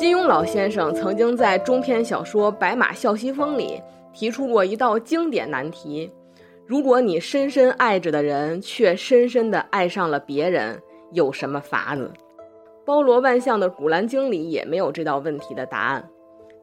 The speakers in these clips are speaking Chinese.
金庸老先生曾经在中篇小说《白马啸西风》里提出过一道经典难题：如果你深深爱着的人却深深的爱上了别人，有什么法子？包罗万象的《古兰经》里也没有这道问题的答案。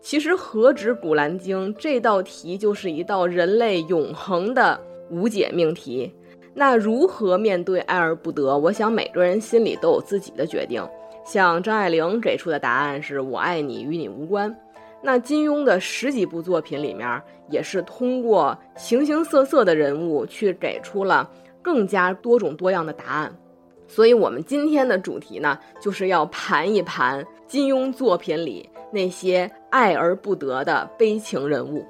其实何止《古兰经》，这道题就是一道人类永恒的无解命题。那如何面对爱而不得？我想每个人心里都有自己的决定。像张爱玲给出的答案是我爱你，与你无关。那金庸的十几部作品里面，也是通过形形色色的人物去给出了更加多种多样的答案。所以，我们今天的主题呢，就是要盘一盘金庸作品里那些爱而不得的悲情人物。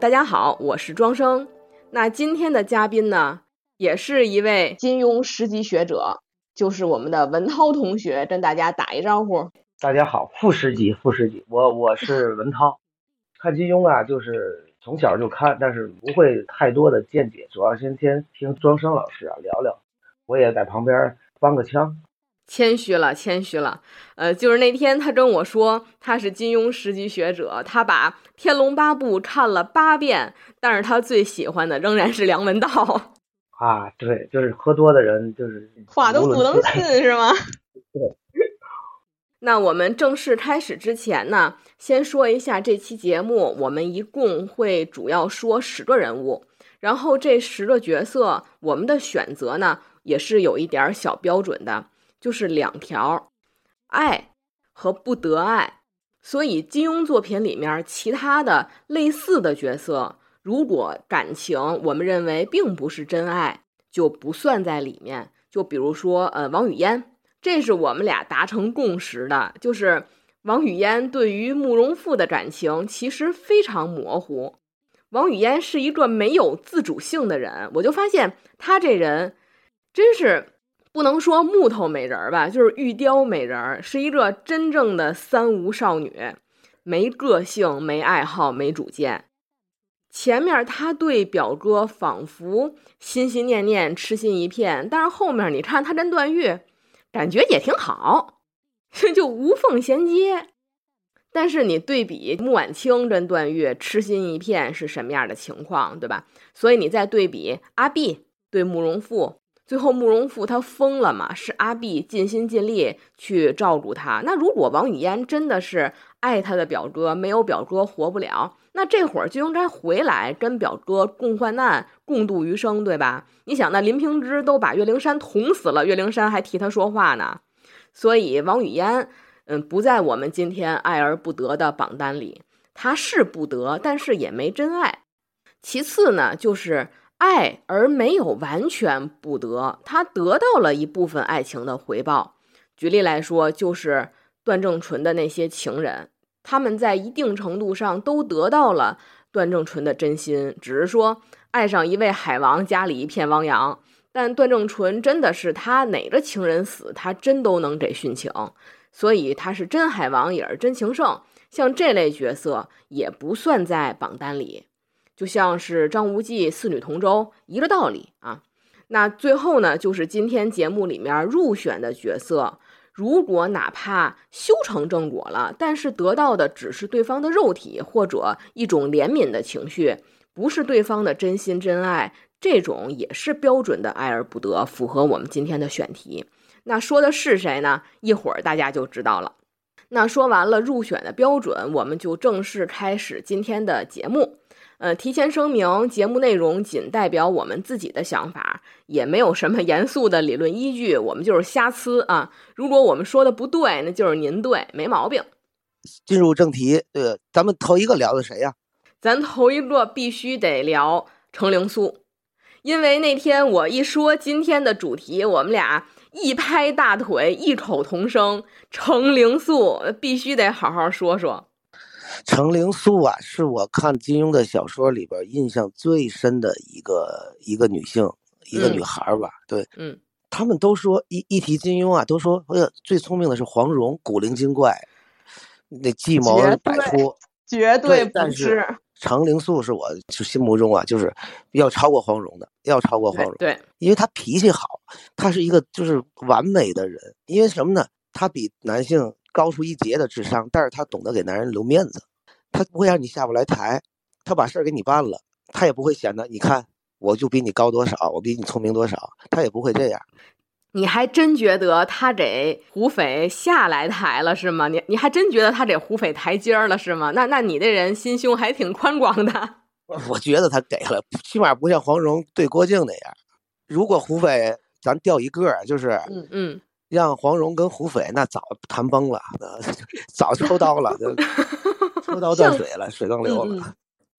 大家好，我是庄生。那今天的嘉宾呢，也是一位金庸十级学者，就是我们的文涛同学，跟大家打一招呼。大家好，副师级，副师级，我我是文涛。看金庸啊，就是从小就看，但是不会太多的见解，主要先先听庄生老师啊聊聊，我也在旁边。帮个腔，谦虚了，谦虚了。呃，就是那天他跟我说他是金庸十级学者，他把《天龙八部》看了八遍，但是他最喜欢的仍然是梁文道。啊，对，就是喝多的人，就是话都不能信，是吗？对。那我们正式开始之前呢，先说一下这期节目，我们一共会主要说十个人物，然后这十个角色，我们的选择呢。也是有一点小标准的，就是两条，爱和不得爱。所以金庸作品里面其他的类似的角色，如果感情我们认为并不是真爱，就不算在里面。就比如说，呃，王语嫣，这是我们俩达成共识的，就是王语嫣对于慕容复的感情其实非常模糊。王语嫣是一个没有自主性的人，我就发现他这人。真是不能说木头美人吧，就是玉雕美人，是一个真正的三无少女，没个性，没爱好，没主见。前面他对表哥仿佛心心念念，痴心一片，但是后面你看他跟段誉，感觉也挺好，就无缝衔接。但是你对比穆婉清跟段誉痴心一片是什么样的情况，对吧？所以你再对比阿碧对慕容复。最后，慕容复他疯了嘛？是阿碧尽心尽力去照顾他。那如果王语嫣真的是爱他的表哥，没有表哥活不了，那这会儿就应该回来跟表哥共患难、共度余生，对吧？你想，那林平之都把岳灵珊捅死了，岳灵珊还替他说话呢。所以，王语嫣，嗯，不在我们今天爱而不得的榜单里。他是不得，但是也没真爱。其次呢，就是。爱而没有完全不得，他得到了一部分爱情的回报。举例来说，就是段正淳的那些情人，他们在一定程度上都得到了段正淳的真心，只是说爱上一位海王，家里一片汪洋。但段正淳真的是他哪个情人死，他真都能给殉情，所以他是真海王，也是真情圣。像这类角色也不算在榜单里。就像是张无忌四女同舟一个道理啊。那最后呢，就是今天节目里面入选的角色，如果哪怕修成正果了，但是得到的只是对方的肉体或者一种怜悯的情绪，不是对方的真心真爱，这种也是标准的爱而不得，符合我们今天的选题。那说的是谁呢？一会儿大家就知道了。那说完了入选的标准，我们就正式开始今天的节目。呃，提前声明，节目内容仅代表我们自己的想法，也没有什么 严肃的理论依据，我们就是瞎呲啊。如果我们说的不对，那就是您对，没毛病。进入正题，呃，咱们头一个聊的谁呀？咱头一个必须得聊程灵素，因为那天我一说今天的主题，我们俩一拍大腿，异口同声，程灵素必须得好好说说。程灵素啊，是我看金庸的小说里边印象最深的一个一个女性，一个女孩吧。对，嗯，他们都说一一提金庸啊，都说哎呀，最聪明的是黄蓉，古灵精怪，那计谋百出，绝对不是。程灵素是我就心目中啊，就是要超过黄蓉的，要超过黄蓉。对，因为她脾气好，她是一个就是完美的人。因为什么呢？她比男性高出一截的智商，但是他懂得给男人留面子，他不会让你下不来台，他把事儿给你办了，他也不会显得你看我就比你高多少，我比你聪明多少，他也不会这样。你还真觉得他给胡斐下来台了是吗？你你还真觉得他给胡斐台阶儿了是吗？那那你这人心胸还挺宽广的。我觉得他给了，起码不像黄蓉对郭靖那样。如果胡斐咱掉一个，就是嗯嗯，让黄蓉跟胡斐那早谈崩了，早抽刀了，抽刀断水了，水更流了。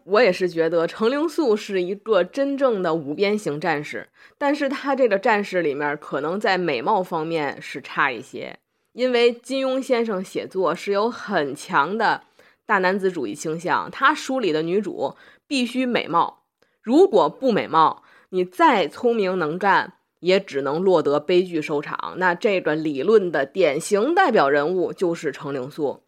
我也是觉得程灵素是一个真正的五边形战士，但是他这个战士里面可能在美貌方面是差一些，因为金庸先生写作是有很强的大男子主义倾向，他书里的女主必须美貌，如果不美貌，你再聪明能干，也只能落得悲剧收场。那这个理论的典型代表人物就是程灵素。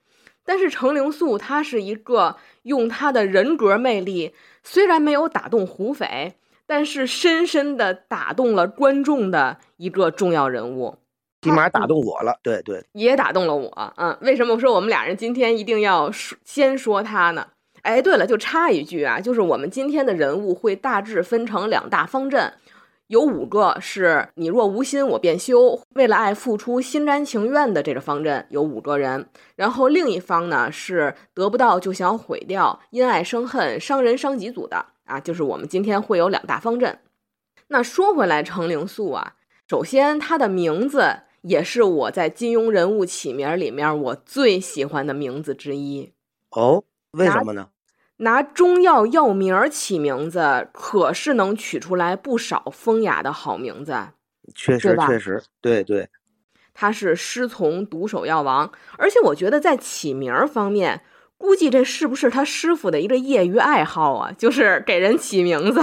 但是程灵素他是一个用他的人格魅力，虽然没有打动胡斐，但是深深的打动了观众的一个重要人物，起码打动我了。对对，也打动了我。嗯，为什么说我们俩人今天一定要说先说他呢？哎，对了，就插一句啊，就是我们今天的人物会大致分成两大方阵。有五个是你若无心我便休，为了爱付出心甘情愿的这个方阵有五个人，然后另一方呢是得不到就想毁掉，因爱生恨，伤人伤己组的啊，就是我们今天会有两大方阵。那说回来，程灵素啊，首先他的名字也是我在金庸人物起名里面我最喜欢的名字之一。哦，为什么呢？拿中药药名起名字，可是能取出来不少风雅的好名字。确实，确实，对对。他是师从独手药王，而且我觉得在起名方面，估计这是不是他师傅的一个业余爱好啊？就是给人起名字。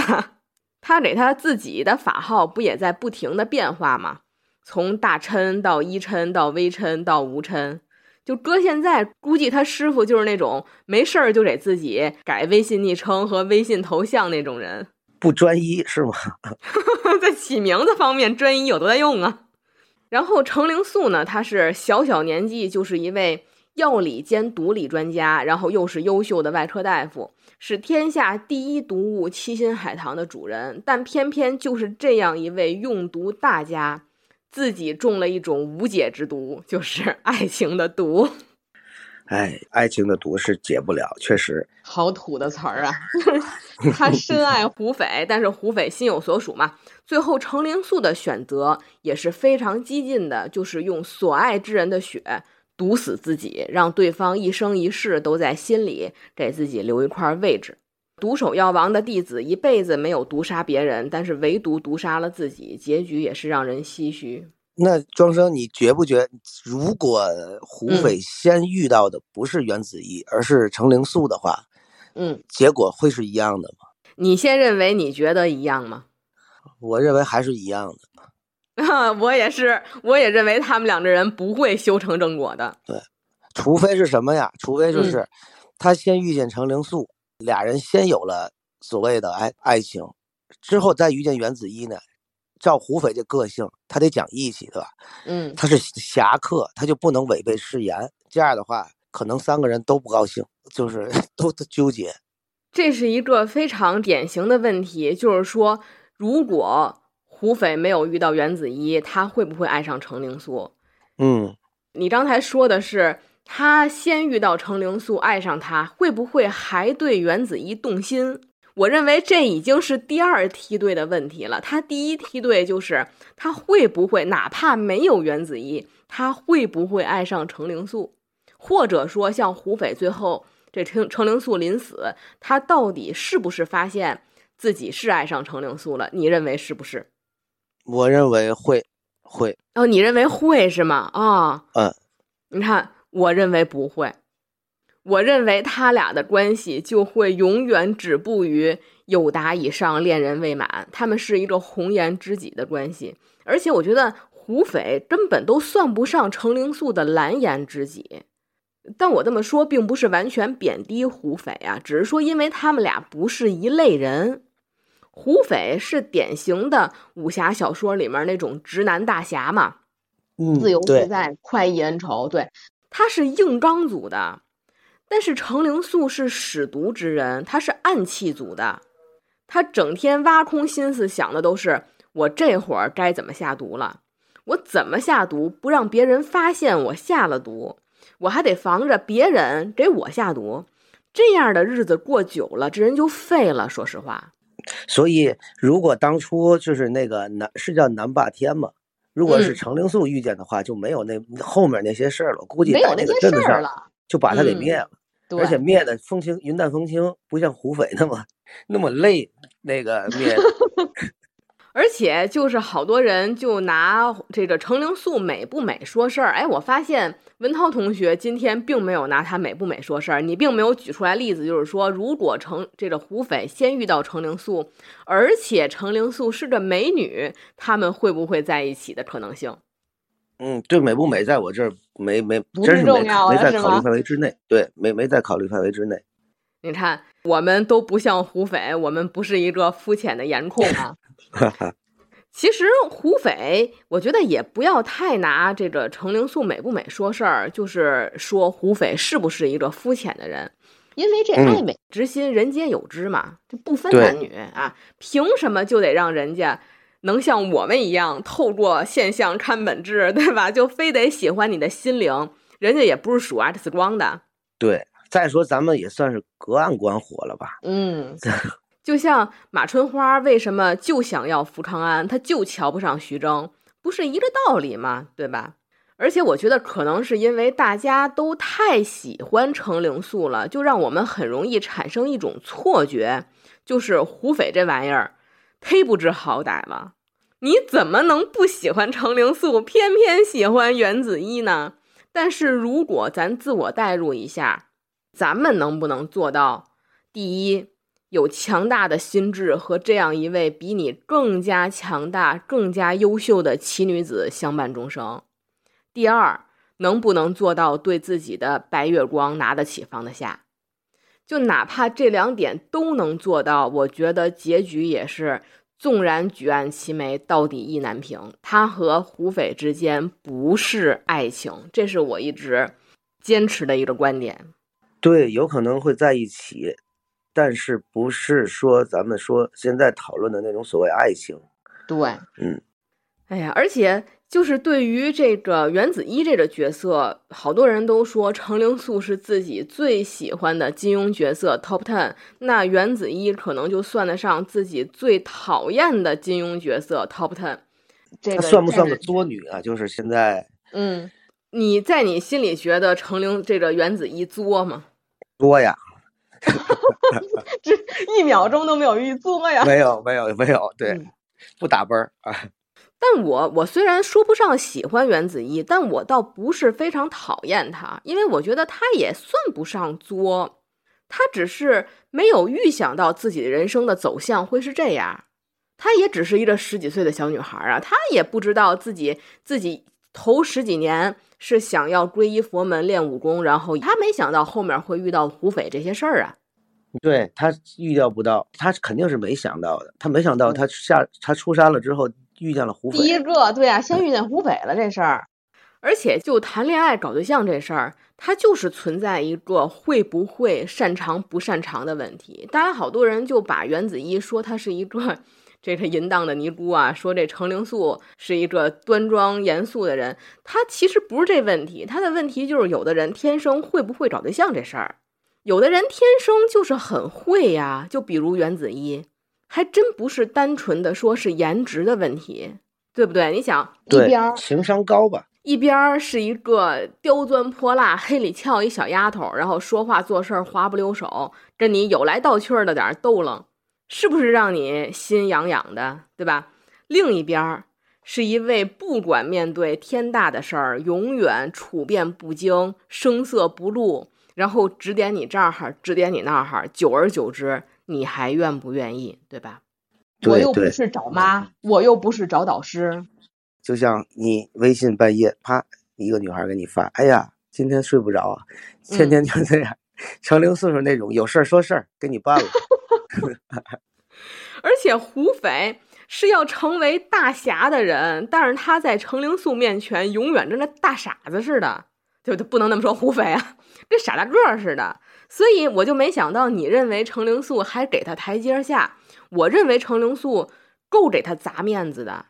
他给他自己的法号不也在不停的变化吗？从大琛到一琛到微琛到无琛。就搁现在，估计他师傅就是那种没事儿就给自己改微信昵称和微信头像那种人，不专一是吗？在起名字方面，专一有多大用啊？然后程灵素呢，他是小小年纪就是一位药理兼毒理专家，然后又是优秀的外科大夫，是天下第一毒物七星海棠的主人，但偏偏就是这样一位用毒大家。自己中了一种无解之毒，就是爱情的毒。哎，爱情的毒是解不了，确实。好土的词儿啊！他深爱胡斐，但是胡斐心有所属嘛。最后程灵素的选择也是非常激进的，就是用所爱之人的血毒死自己，让对方一生一世都在心里给自己留一块位置。独守药王的弟子一辈子没有毒杀别人，但是唯独毒杀了自己，结局也是让人唏嘘。那庄生，你觉不觉，如果胡斐先遇到的不是袁子怡，而是程灵素的话，嗯，结果会是一样的吗？你先认为，你觉得一样吗？我认为还是一样的。啊，我也是，我也认为他们两个人不会修成正果的。对，除非是什么呀？除非就是他先遇见程灵素。俩人先有了所谓的爱爱情，之后再遇见袁子一呢？照胡斐这个性，他得讲义气，对吧？嗯，他是侠客，他就不能违背誓言。这样的话，可能三个人都不高兴，就是 都纠结。这是一个非常典型的问题，就是说，如果胡斐没有遇到袁子一，他会不会爱上程灵素？嗯，你刚才说的是。他先遇到程灵素，爱上他，会不会还对袁子怡动心？我认为这已经是第二梯队的问题了。他第一梯队就是他会不会，哪怕没有袁子怡，他会不会爱上程灵素？或者说，像胡斐最后这程程灵素临死，他到底是不是发现自己是爱上程灵素了？你认为是不是？我认为会，会。哦，你认为会是吗？啊，嗯，你看。我认为不会，我认为他俩的关系就会永远止步于友达以上，恋人未满。他们是一个红颜知己的关系，而且我觉得胡斐根本都算不上程灵素的蓝颜知己。但我这么说，并不是完全贬低胡斐啊，只是说因为他们俩不是一类人。胡斐是典型的武侠小说里面那种直男大侠嘛，自由自在，快意恩仇，对。他是硬刚组的，但是程灵素是使毒之人，他是暗器组的，他整天挖空心思想的都是我这会儿该怎么下毒了，我怎么下毒不让别人发现我下了毒，我还得防着别人给我下毒，这样的日子过久了，这人就废了。说实话，所以如果当初就是那个南是叫南霸天吗，如果是嗯程灵素遇见的话，就没有那后面那些事儿了。估计在那没有那些个镇子上事儿了。就把他给嗯灭了，对，而且灭的风轻云淡风轻，不像胡斐那么那么累。那个灭的，而且就是好多人就拿这个程灵素美不美说事儿，哎，我发现文涛同学今天并没有拿她美不美说事儿，你并没有举出来例子，就是说如果程这个胡斐先遇到程灵素，而且程灵素是个美女，他们会不会在一起的可能性？嗯，对美不美，在我这儿没没不真是没是重要没在考虑的是吗范围之内，对，没没在考虑范围之内。你看，我们都不像胡斐，我们不是一个肤浅的颜控啊。哈哈，其实胡斐，我觉得也不要太拿这个程灵素美不美说事儿，就是说胡斐是不是一个肤浅的人，因为这嗯爱美之心人皆有之嘛，这不分男女啊，凭什么就得让人家能像我们一样透过现象看本质，对吧？就非得喜欢你的心灵，人家也不是属 X 光的。对，再说咱们也算是隔岸观火了吧？嗯，就像马春花为什么就想要福康安，他就瞧不上徐峥，不是一个道理吗？对吧？而且我觉得可能是因为大家都太喜欢程灵素了，就让我们很容易产生一种错觉，就是胡斐这玩意儿忒不知好歹了。你怎么能不喜欢程灵素，偏偏喜欢袁子一呢？但是如果咱自我代入一下，咱们能不能做到？第一，有强大的心智和这样一位比你更加强大、更加优秀的奇女子相伴终生。第二，能不能做到对自己的白月光拿得起放得下？就哪怕这两点都能做到，我觉得结局也是纵然举案齐眉，到底意难平。他和胡斐之间不是爱情，这是我一直坚持的一个观点。对，有可能会在一起，但是不是说咱们说现在讨论的那种所谓爱情。对，嗯，哎呀，而且就是对于这个袁子一这个角色，好多人都说程灵素是自己最喜欢的金庸角色 Top Ten，那袁子一可能就算得上自己最讨厌的金庸角色 Top Ten。这个算不算个作女啊？就是现在嗯，你在你心里觉得程灵这个袁子一作吗？作呀？这一秒钟都没有一作呀。没有，没有，没有，对，嗯不打奔儿啊。但我我虽然说不上喜欢袁子一，但我倒不是非常讨厌他，因为我觉得他也算不上作，他只是没有预想到自己人生的走向会是这样，她也只是一个十几岁的小女孩啊，她也不知道自己自己头十几年是想要皈依佛门练武功，然后他没想到后面会遇到胡匪这些事儿啊。对他预料不到，他肯定是没想到的。他没想到他下他出山了之后遇见了胡第一。个，对啊，先遇见胡匪了这事儿，而且就谈恋爱搞对象这事儿，它就是存在一个会不会、擅长不擅长的问题。当然好多人就把袁子一说他是一个这个淫荡的尼姑啊，说这程灵素是一个端庄严肃的人，他其实不是这问题，他的问题就是有的人天生会不会找对象这事儿，有的人天生就是很会呀，就比如袁子一。还真不是单纯的说是颜值的问题，对不对？你想一对边儿，情商高吧？一边儿是一个刁钻泼辣、黑里翘一小丫头，然后说话做事儿滑不溜手，跟你有来道去儿的点儿逗楞，是不是让你心痒痒的，对吧？另一边儿是一位不管面对天大的事儿，永远处变不惊、声色不露，然后指点你这儿哈，指点你那儿哈，久而久之，你还愿不愿意，对吧？我又不是找妈，我又不是找导师，就像你微信半夜啪一个女孩给你发，哎呀，今天睡不着啊，天嗯天就这样。成灵素是那种有事儿说事儿，给你办了。而且胡斐是要成为大侠的人，但是他在程灵素面前永远跟那大傻子似的，就就不能那么说胡斐啊，跟傻大个似的。所以我就没想到，你认为程灵素还给他台阶下，我认为程灵素够给他砸面子的，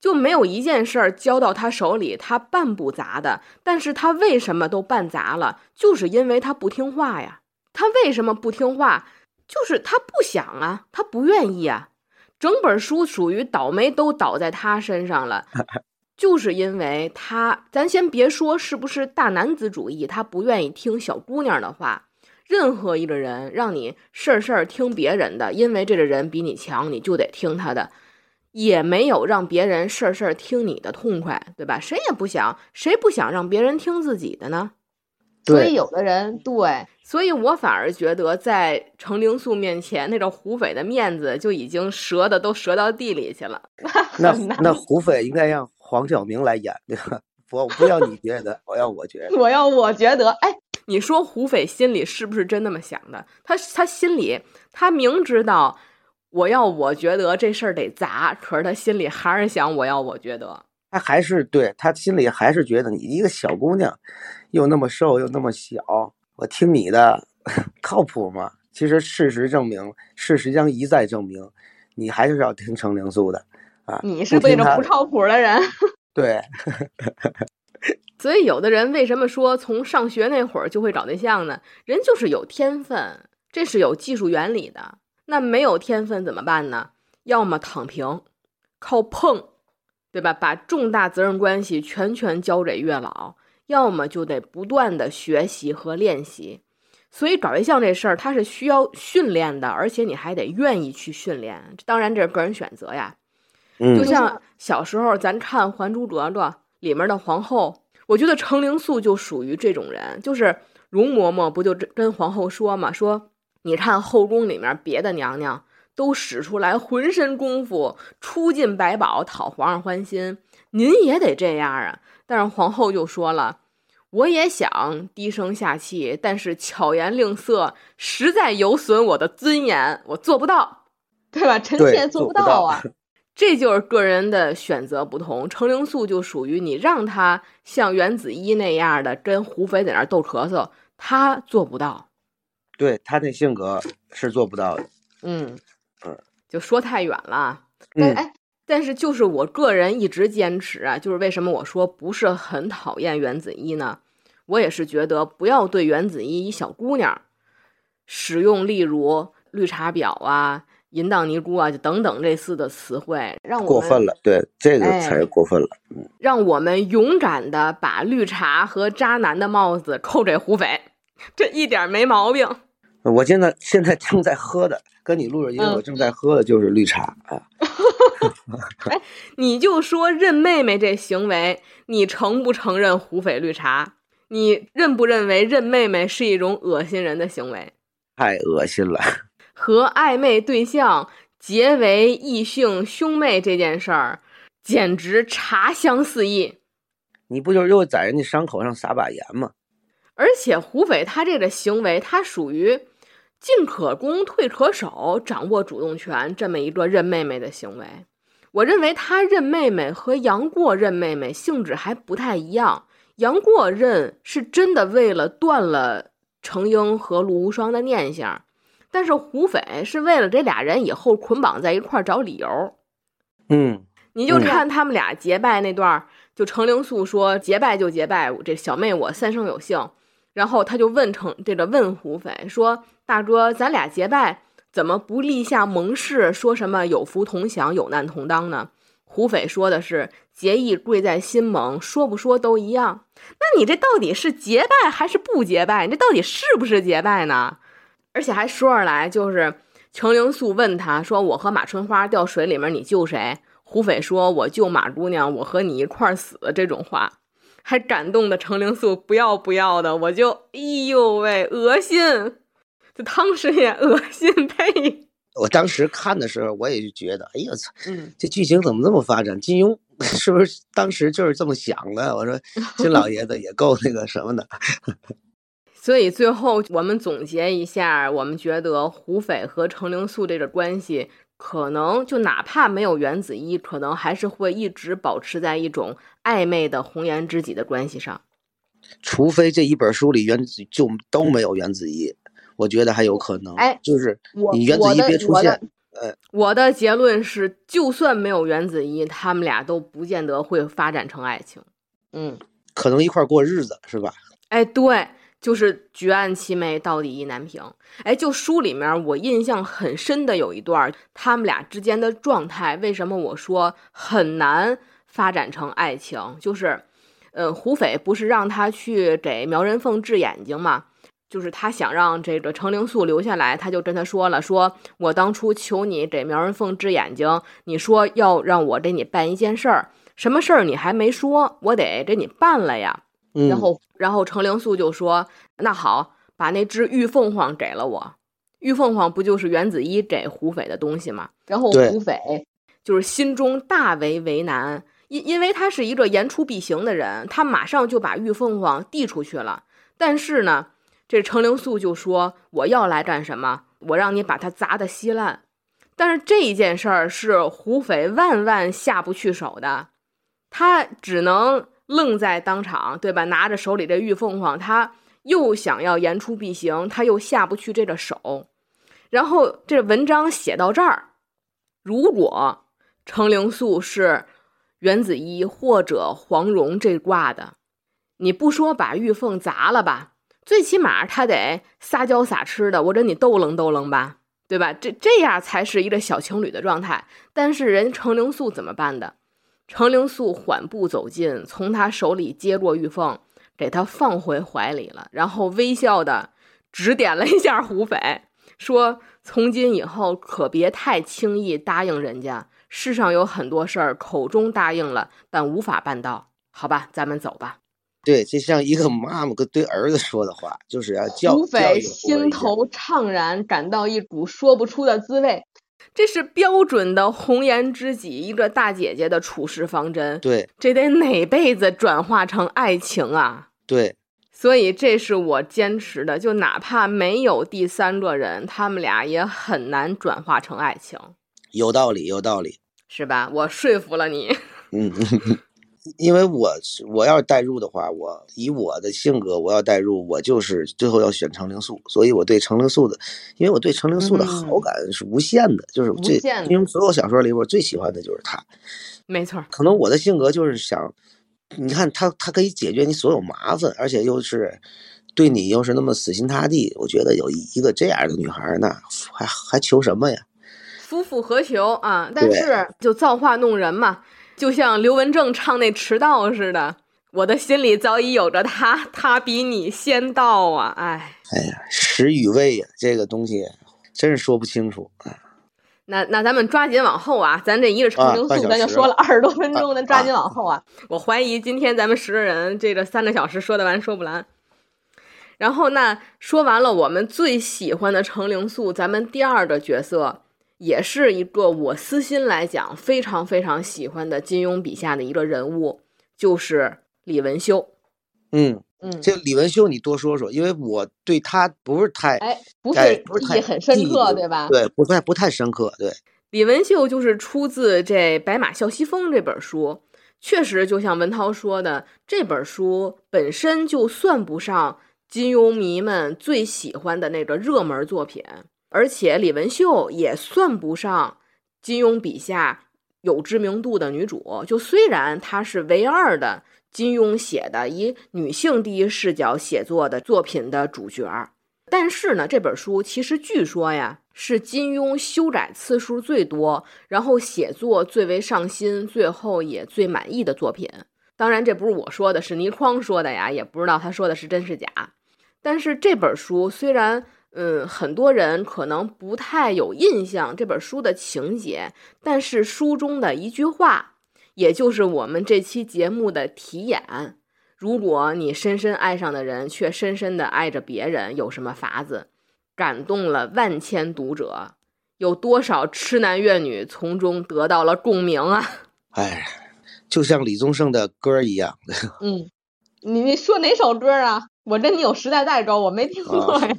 就没有一件事儿交到他手里他办不砸的。但是他为什么都办砸了？就是因为他不听话呀。他为什么不听话？就是他不想啊，他不愿意啊。整本书属于倒霉都倒在他身上了。就是因为他，咱先别说是不是大男子主义，他不愿意听小姑娘的话。任何一个人让你事儿事儿听别人的，因为这个人比你强，你就得听他的，也没有让别人事儿事儿听你的痛快，对吧？谁也不想，谁不想让别人听自己的呢？所以有的人对，所以我反而觉得在程灵素面前，那个胡斐的面子就已经折的都折到地里去了。那那胡斐应该让。黄晓明来演对吧？我不要你觉得，我要我觉得，我要我觉得。哎，你说胡斐心里是不是真那么想的？他他心里他明知道我要我觉得这事儿得砸，可是他心里还是想我要我觉得。他还是对他心里还是觉得你一个小姑娘，又那么瘦又那么小，我听你的靠谱吗？其实事实证明，事实将一再证明，你还是要听程灵素的啊。你是为着不靠谱的人，对。所以有的人为什么说从上学那会儿就会找对象呢？人就是有天分，这是有技术原理的。那没有天分怎么办呢？要么躺平，靠碰，对吧？把重大责任关系全权交给月老；要么就得不断的学习和练习。所以搞对象这事儿，它是需要训练的，而且你还得愿意去训练。当然这是个人选择呀。嗯就像小时候咱看《还珠格格》里面的皇后，我觉得程灵素就属于这种人。就是容嬷嬷不就跟皇后说嘛，说你看后宫里面别的娘娘都使出来浑身功夫，出尽百宝讨皇上欢心，您也得这样啊。但是皇后就说了，我也想低声下气，但是巧言令色实在有损我的尊严，我做不到，对吧？臣妾做不到啊。这就是个人的选择不同，程灵素就属于你让他像袁子衣那样的跟胡斐在那儿斗咳嗽，他做不到。对他那性格是做不到的。嗯嗯，就说太远了。但哎，但是就是我个人一直坚持啊，就是为什么我说不是很讨厌袁子一呢？我也是觉得不要对袁子一一小姑娘使用例如绿茶婊啊。淫荡尼姑啊，就等等类似的词汇，让我过分了。对，这个才是过分了。嗯，让我们勇敢的把绿茶和渣男的帽子扣给胡斐，这一点没毛病。我现在现在正在喝的，跟你录着音，我正在喝的就是绿茶啊。哎，你就说认妹妹这行为，你承不承认胡斐绿茶？你认不认为认妹妹是一种恶心人的行为？太恶心了。和暧昧对象结为异性兄妹这件事儿，简直茶香四溢。你不就是又在人家伤口上撒把盐吗？而且胡斐他这个行为，他属于进可攻退可守，掌握主动权这么一个认妹妹的行为。我认为他认妹妹和杨过认妹妹性质还不太一样。杨过认是真的为了断了程英和陆无双的念想。但是胡斐是为了这俩人以后捆绑在一块儿找理由，嗯，你就看他们俩结拜那段儿，就程灵素说结拜就结拜，这小妹我三生有幸，然后他就问程这个问胡斐说大哥咱俩结拜怎么不立下盟誓，说什么有福同享有难同当呢？胡斐说的是结义贵在心盟，说不说都一样。那你这到底是结拜还是不结拜？你这到底是不是结拜呢？而且还说上来，就是程灵素问他说：“我和马春花掉水里面，你救谁？”胡斐说：“我救马姑娘，我和你一块儿死。”这种话，还感动的程灵素不要不要的，我就哎呦喂，恶心！这汤师爷恶心呸！我当时看的时候，我也就觉得，哎呦操，这剧情怎么这么发展？金庸 是不是当时就是这么想的？我说 金老爷子也够那个什么的。所以最后我们总结一下，我们觉得胡斐和程灵素这个关系，可能就哪怕没有原子一，可能还是会一直保持在一种暧昧的红颜知己的关系上。除非这一本书里原子就都没有原子一，我觉得还有可能。哎，就是你原子怡我的我的别出现，我的结论是，就算没有原子一，他们俩都不见得会发展成爱情。嗯，可能一块儿过日子是吧？哎，对，就是举案齐眉，到底意难平。哎，就书里面我印象很深的有一段，他们俩之间的状态，为什么我说很难发展成爱情？就是，呃，胡斐不是让他去给苗人凤治眼睛吗？就是他想让这个程灵素留下来，他就跟他说了，说我当初求你给苗人凤治眼睛，你说要让我给你办一件事儿，什么事儿你还没说，我得给你办了呀。嗯，然后，然后程灵素就说：“那好，把那只玉凤凰给了我。玉凤凰不就是袁子一给胡斐的东西吗？”然后胡斐就是心中大为为难，因因为他是一个言出必行的人，他马上就把玉凤凰递出去了。但是呢，这程灵素就说：“我要来干什么？我让你把它砸得稀烂。”但是这一件事儿是胡斐万万下不去手的，他只能愣在当场，对吧？拿着手里的玉凤凰，他又想要言出必行，他又下不去这个手。然后这文章写到这儿，如果程灵素是袁子怡或者黄蓉这挂的，你不说把玉凤砸了吧，最起码他得撒娇撒痴的，我跟你逗楞逗楞吧，对吧？这这样才是一个小情侣的状态。但是人程灵素怎么办的？程灵素缓步走近，从他手里接过玉凤，给他放回怀里了，然后微笑的指点了一下胡斐，说：“从今以后可别太轻易答应人家，世上有很多事儿口中答应了，但无法办到。好吧，咱们走吧。对，就像一个妈妈跟对儿子说的话，就是要教胡斐心头怅然，感到一股说不出的滋味。这是标准的红颜知己，一个大姐姐的处事方针。对这得哪辈子转化成爱情啊？对，所以这是我坚持的，就哪怕没有第三个人，他们俩也很难转化成爱情，有道理，有道理。是吧？我说服了你。嗯，因为我是我要是代入的话，我以我的性格，我要代入，我就是最后要选程灵素，所以我对程灵素的，因为我对程灵素的好嗯感是无限的，就是无最限的因为所有小说里我最喜欢的就是他。没错，可能我的性格就是想，你看他他可以解决你所有麻烦，而且又是对你又是那么死心塌地，我觉得有一一个这样的女孩儿，那还还求什么呀？夫复何求啊？但是就造化弄人嘛，就像刘文正唱那《迟到》似的，我的心里早已有着他，他比你先到啊！哎，哎呀，时与味呀，这个东西真是说不清楚。那那咱们抓紧往后啊，咱这一个程啊灵素，咱就说了二十多分钟，啊咱抓紧往后啊。我怀疑今天咱们十个人这个三个小时说得完说不完。然后那说完了我们最喜欢的程灵素，咱们第二个角色也是一个我私心来讲非常非常喜欢的金庸笔下的一个人物，就是李文秀。嗯，嗯，这李文秀你多说说，因为我对他不是太哎，不哎是不是太记忆很深刻，对吧？对，不太不太深刻，对，李文秀就是出自这《白马啸西风》这本书，确实就像文涛说的，这本书本身就算不上金庸迷们最喜欢的那个热门作品，而且李文秀也算不上金庸笔下有知名度的女主。就虽然她是唯二的金庸写的以女性第一视角写作的作品的主角，但是呢，这本书其实据说呀，是金庸修改次数最多，然后写作最为上心，最后也最满意的作品。当然，这不是我说的，是倪匡说的呀，也不知道他说的是真是假。但是这本书虽然，嗯，很多人可能不太有印象这本书的情节，但是书中的一句话，也就是我们这期节目的题眼。如果你深深爱上的人却深深的爱着别人，有什么法子？感动了万千读者，有多少痴男怨女从中得到了共鸣啊？哎，就像李宗盛的歌一样，嗯，你你说哪首歌啊？我跟你有时代代沟，我没听过呀。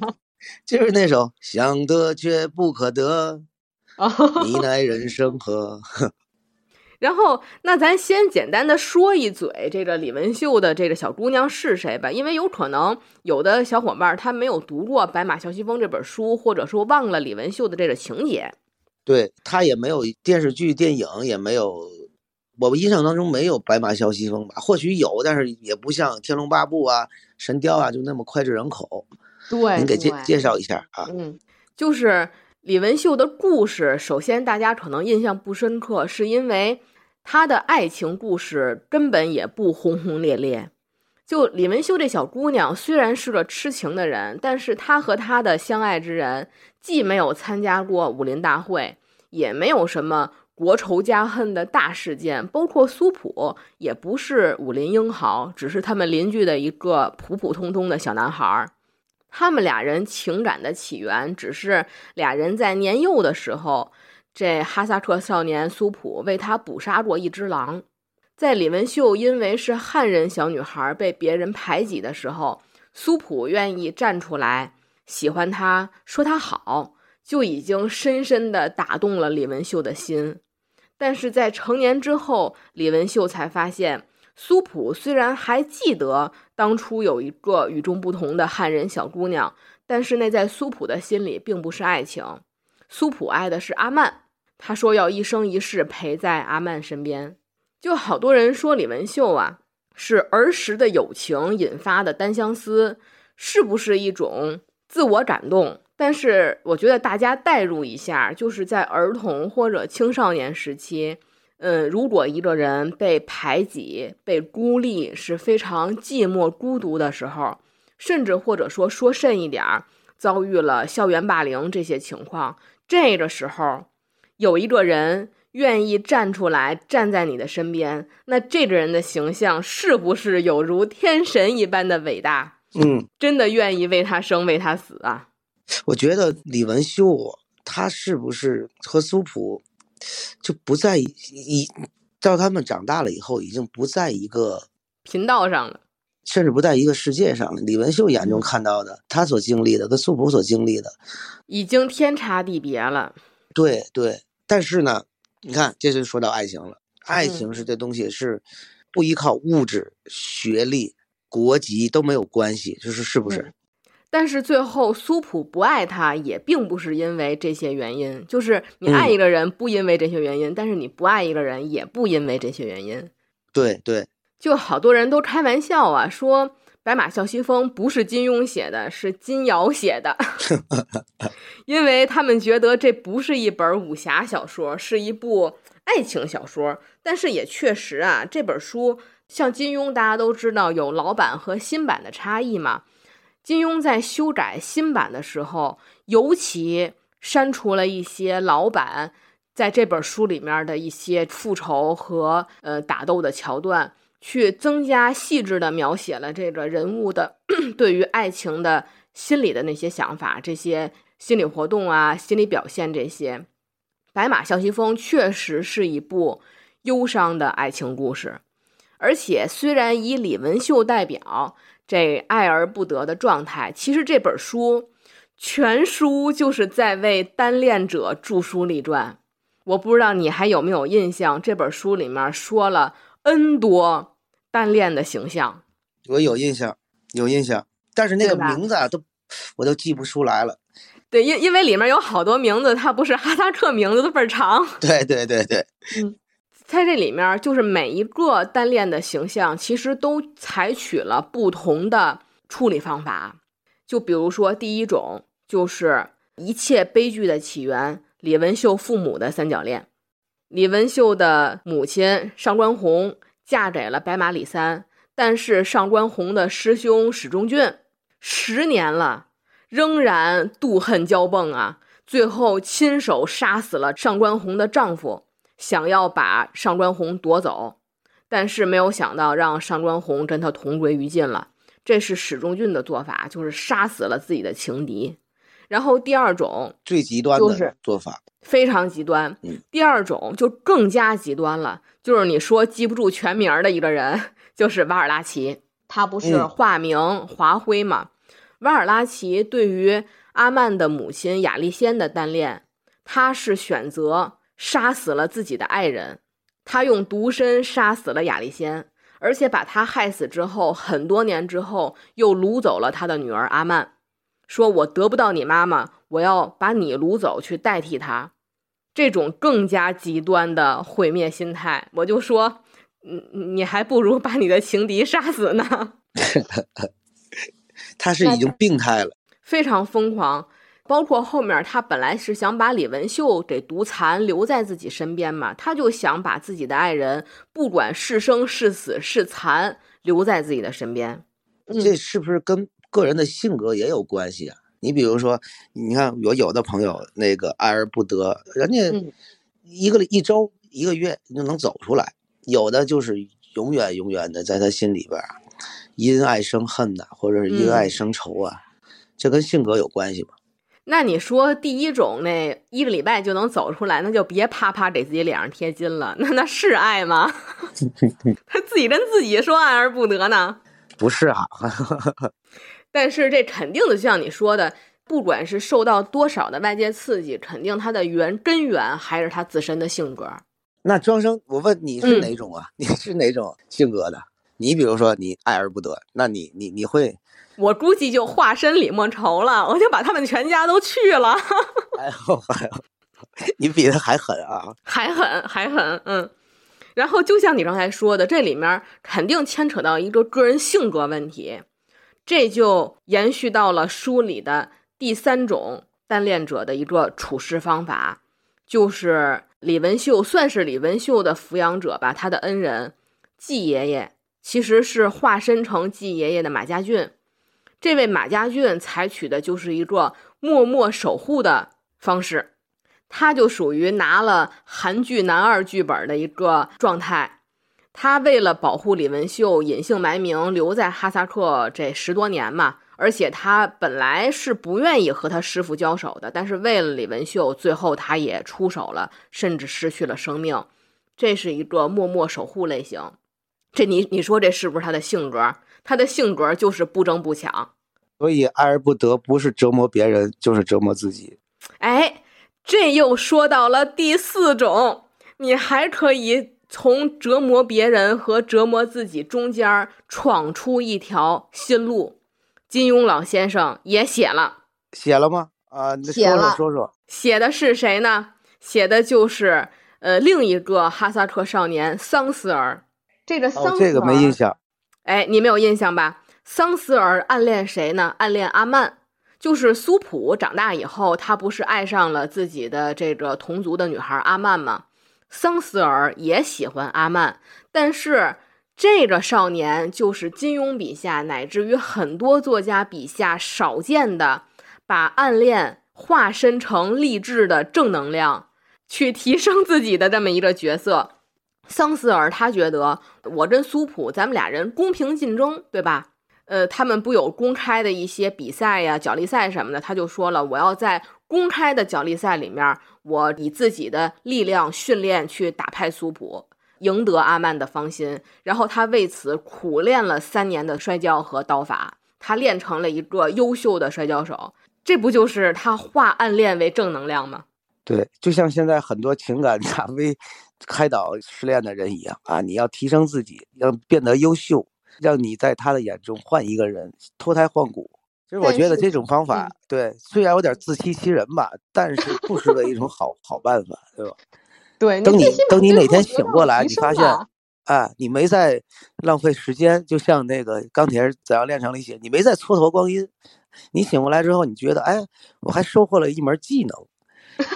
就是那首想得却不可得，啊，你奈人生何？然后，那咱先简单的说一嘴这个李文秀的这个小姑娘是谁吧，因为有可能有的小伙伴他没有读过《白马啸西风》这本书，或者说忘了李文秀的这个情节。对他也没有电视剧、电影，也没有，我印象当中没有《白马啸西风》吧？或许有，但是也不像《天龙八部》啊、《神雕》啊，就那么脍炙人口。对，您给介介绍一下啊？嗯，就是李文秀的故事，首先大家可能印象不深刻，是因为。她的爱情故事根本也不轰轰烈烈。就李文秀这小姑娘，虽然是个痴情的人，但是她和她的相爱之人既没有参加过武林大会，也没有什么国仇家恨的大事件。包括苏普也不是武林英豪，只是他们邻居的一个普普通通的小男孩。他们俩人情感的起源，只是俩人在年幼的时候。这哈萨克少年苏普为他捕杀过一只狼，在李文秀因为是汉人小女孩被别人排挤的时候，苏普愿意站出来喜欢她，说她好，就已经深深地打动了李文秀的心。但是在成年之后，李文秀才发现，苏普虽然还记得当初有一个与众不同的汉人小姑娘，但是那在苏普的心里并不是爱情，苏普爱的是阿曼。他说要一生一世陪在阿曼身边，就好多人说李文秀啊是儿时的友情引发的单相思，是不是一种自我感动？但是我觉得大家代入一下，就是在儿童或者青少年时期，嗯，如果一个人被排挤、被孤立，是非常寂寞孤独的时候，甚至或者说说甚一点儿，遭遇了校园霸凌这些情况，这个时候。有一个人愿意站出来，站在你的身边，那这个人的形象是不是有如天神一般的伟大？嗯，真的愿意为他生，为他死啊？我觉得李文秀他是不是和苏普就不在一到他们长大了以后，已经不在一个频道上了，甚至不在一个世界上了。李文秀眼中看到的，他所经历的，跟素朴所经历的，已经天差地别了。对对。但是呢，你看，这就说到爱情了。爱情是这东西是不依靠物质、学历、国籍都没有关系，就是是不是？但是最后苏普不爱他，也并不是因为这些原因。就是你爱一个人不因为这些原因，但是你不爱一个人也不因为这些原因。对对，就好多人都开玩笑啊，说。《白马啸西风》不是金庸写的，是金瑶写的，因为他们觉得这不是一本武侠小说，是一部爱情小说。但是也确实啊，这本书像金庸，大家都知道有老版和新版的差异嘛。金庸在修改新版的时候，尤其删除了一些老版在这本书里面的一些复仇和呃打斗的桥段。去增加细致的描写了这个人物的 对于爱情的心理的那些想法，这些心理活动啊，心理表现这些。《白马啸西风》确实是一部忧伤的爱情故事，而且虽然以李文秀代表这爱而不得的状态，其实这本书全书就是在为单恋者著书立传。我不知道你还有没有印象，这本书里面说了。N 多单恋的形象，我有印象，有印象，但是那个名字啊，都我都记不出来了。对，因因为里面有好多名字，它不是哈萨克名字，都倍儿长。对对对对，嗯，在这里面，就是每一个单恋的形象，其实都采取了不同的处理方法。就比如说，第一种就是一切悲剧的起源——李文秀父母的三角恋。李文秀的母亲上官红嫁给了白马李三，但是上官红的师兄史忠俊十年了，仍然妒恨交迸啊！最后亲手杀死了上官红的丈夫，想要把上官红夺走，但是没有想到让上官红跟他同归于尽了。这是史仲俊的做法，就是杀死了自己的情敌。然后第二种最极端的做法。非常极端。第二种就更加极端了，就是你说记不住全名的一个人，就是瓦尔拉奇。他不是化名华辉吗？瓦尔拉奇对于阿曼的母亲雅丽仙的单恋，他是选择杀死了自己的爱人。他用毒参杀死了亚历仙，而且把他害死之后，很多年之后又掳走了他的女儿阿曼，说我得不到你妈妈，我要把你掳走去代替她。这种更加极端的毁灭心态，我就说，嗯，你还不如把你的情敌杀死呢。他是已经病态了，非常疯狂。包括后面，他本来是想把李文秀给毒残，留在自己身边嘛，他就想把自己的爱人，不管是生是死是残，留在自己的身边。这是不是跟个人的性格也有关系啊？你比如说，你看我有的朋友那个爱而不得，人家一个一周一个月就能走出来；有的就是永远永远的在他心里边因爱生恨呐，或者是因爱生仇啊，这跟性格有关系吗？那你说第一种那一个礼拜就能走出来，那就别啪啪给自己脸上贴金了。那那是爱吗？他自己跟自己说爱而不得呢？不是啊。但是这肯定的，就像你说的，不管是受到多少的外界刺激，肯定他的原根源还是他自身的性格。那庄生，我问你是哪种啊？你是哪种性格的？你比如说你爱而不得，那你你你会？我估计就化身李莫愁了，我就把他们全家都去了。哎呦，哎呦，你比他还狠啊！还狠，还狠，嗯。然后就像你刚才说的，这里面肯定牵扯到一个个人性格问题，这就延续到了书里的第三种单恋者的一个处事方法，就是李文秀算是李文秀的抚养者吧，他的恩人季爷爷其实是化身成季爷爷的马家俊。这位马家俊采取的就是一个默默守护的方式，他就属于拿了韩剧男二剧本的一个状态。他为了保护李文秀，隐姓埋名留在哈萨克这十多年嘛，而且他本来是不愿意和他师傅交手的，但是为了李文秀，最后他也出手了，甚至失去了生命。这是一个默默守护类型。这你你说这是不是他的性格？他的性格就是不争不抢，所以爱而不得不是折磨别人，就是折磨自己。哎，这又说到了第四种，你还可以从折磨别人和折磨自己中间闯出一条新路。金庸老先生也写了，写了吗？啊，你说，说说说，写的是谁呢？写的就是呃另一个哈萨克少年桑斯尔。这个桑，这个没印象。哎，你没有印象吧？桑斯尔暗恋谁呢？暗恋阿曼，就是苏普长大以后，他不是爱上了自己的这个同族的女孩阿曼吗？桑斯尔也喜欢阿曼，但是这个少年就是金庸笔下，乃至于很多作家笔下少见的，把暗恋化身成励志的正能量，去提升自己的这么一个角色。桑斯尔他觉得我跟苏普咱们俩人公平竞争，对吧？呃，他们不有公开的一些比赛呀、角力赛什么的，他就说了，我要在公开的角力赛里面，我以自己的力量训练去打败苏普，赢得阿曼的芳心。然后他为此苦练了三年的摔跤和刀法，他练成了一个优秀的摔跤手。这不就是他化暗恋为正能量吗？对，就像现在很多情感大 V。开导失恋的人一样啊！你要提升自己，要变得优秀，让你在他的眼中换一个人，脱胎换骨。其实我觉得这种方法，对，虽然有点自欺欺人吧，但是不失为一种好好办法，对吧？对，等你等你哪天醒过来，你发现，啊，你没在浪费时间，就像那个钢铁人怎样炼成了一些，你没在蹉跎光阴。你醒过来之后，你觉得，哎，我还收获了一门技能。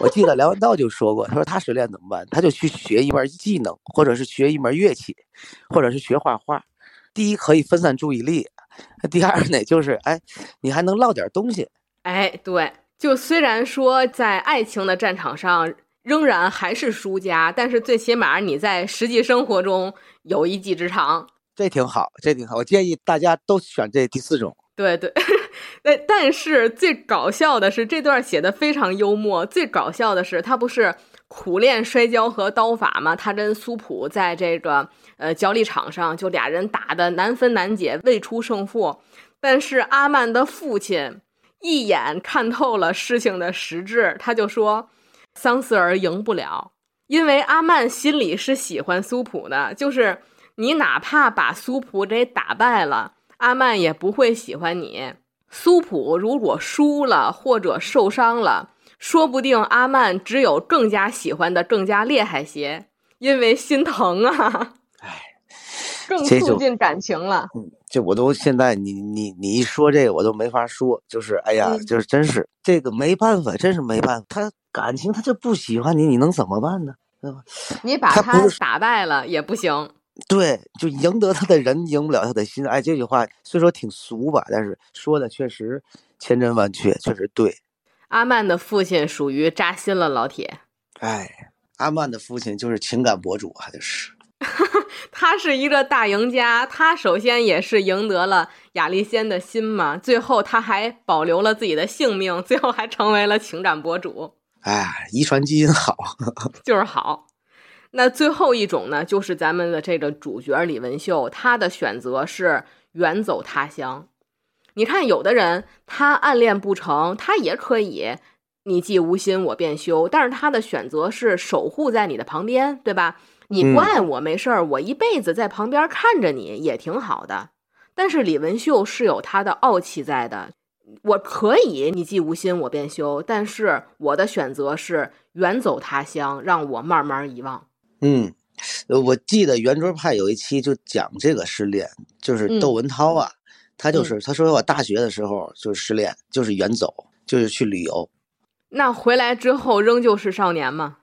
我记得梁文道就说过，他说他失恋怎么办？他就去学一门技能，或者是学一门乐器，或者是学画画。第一可以分散注意力，第二呢就是哎，你还能唠点东西。哎，对，就虽然说在爱情的战场上仍然还是输家，但是最起码你在实际生活中有一技之长，这挺好，这挺好。我建议大家都选这第四种。对对。那 但是最搞笑的是这段写的非常幽默。最搞笑的是他不是苦练摔跤和刀法吗？他跟苏普在这个呃角力场上就俩人打的难分难解，未出胜负。但是阿曼的父亲一眼看透了事情的实质，他就说桑斯尔赢不了。因为阿曼心里是喜欢苏普的，就是你哪怕把苏普给打败了，阿曼也不会喜欢你。苏普如果输了或者受伤了，说不定阿曼只有更加喜欢的更加厉害些，因为心疼啊。哎，更促进感情了。嗯，这我都现在你你你一说这个我都没法说，就是哎呀，嗯就是真是这个没办法，真是没办法。他感情他就不喜欢你，你能怎么办呢？对吧？你把他打败了也不行。对，就赢得他的人，赢不了他的心。哎，这句话虽说挺俗吧，但是说的确实千真万确，确实对。阿曼的父亲属于扎心了老铁，哎，阿曼的父亲就是情感博主，还得是。他是一个大赢家。他首先也是赢得了亚历仙的心嘛，最后他还保留了自己的性命，最后还成为了情感博主，哎，遗传基因好。就是好。那最后一种呢，就是咱们的这个主角李文秀，他的选择是远走他乡。你看，有的人他暗恋不成，他也可以你既无心我便休，但是他的选择是守护在你的旁边，对吧？你嗯不爱我没事儿，我一辈子在旁边看着你也挺好的。但是李文秀是有他的傲气在的，我可以你既无心我便休，但是我的选择是远走他乡，让我慢慢遗忘。嗯，呃我记得圆桌派有一期就讲这个失恋，就是嗯窦文涛啊，他就是他说我大学的时候就失恋，就是远走，就是去旅游。那回来之后仍旧是少年吗？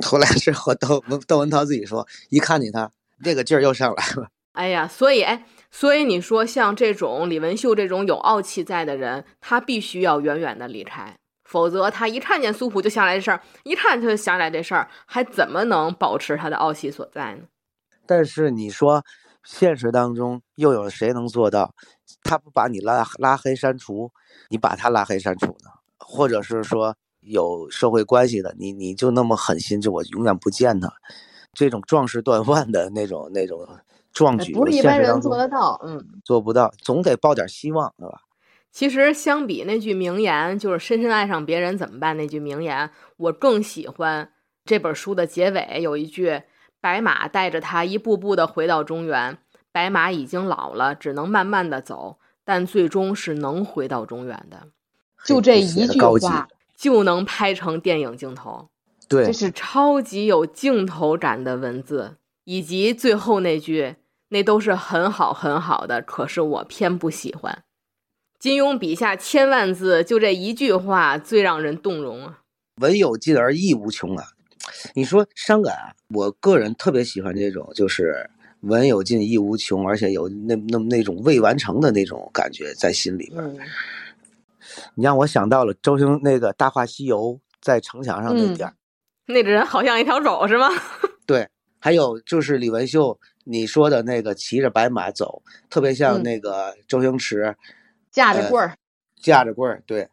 回来之后，窦文窦文涛自己说，一看见他这个劲儿又上来了。哎呀，所以哎，所以你说像这种李文秀这种有傲气在的人，他必须要远远的离开，否则他一看见苏普就想来这事儿，一看他就想起来这事儿，还怎么能保持他的傲气所在呢？但是你说，现实当中又有谁能做到？他不把你拉拉黑删除，你把他拉黑删除呢？或者是说有社会关系的，你你就那么狠心，就我永远不见他，这种壮士断腕的那种那种壮举，不是一般人做得到，嗯。做不到，总得抱点希望，对吧？其实相比那句名言，就是深深爱上别人怎么办那句名言，我更喜欢这本书的结尾有一句：白马带着他一步步的回到中原，白马已经老了，只能慢慢的走，但最终是能回到中原的。就这一句话，就能拍成电影镜头，对这，是超级有镜头感的文字，以及最后那句，那都是很好很好的，可是我偏不喜欢。金庸笔下千万字，就这一句话最让人动容啊！文有尽而意无穷啊！你说伤感啊，我个人特别喜欢这种，就是文有尽意无穷，而且有那那那种未完成的那种感觉在心里边。嗯你让我想到了周星那个《大话西游》在城墙上那嗯点儿，那个人好像一条狗是吗？对，还有就是李文秀你说的那个骑着白马走，特别像嗯那个周星驰架着棍儿。架着棍儿，对，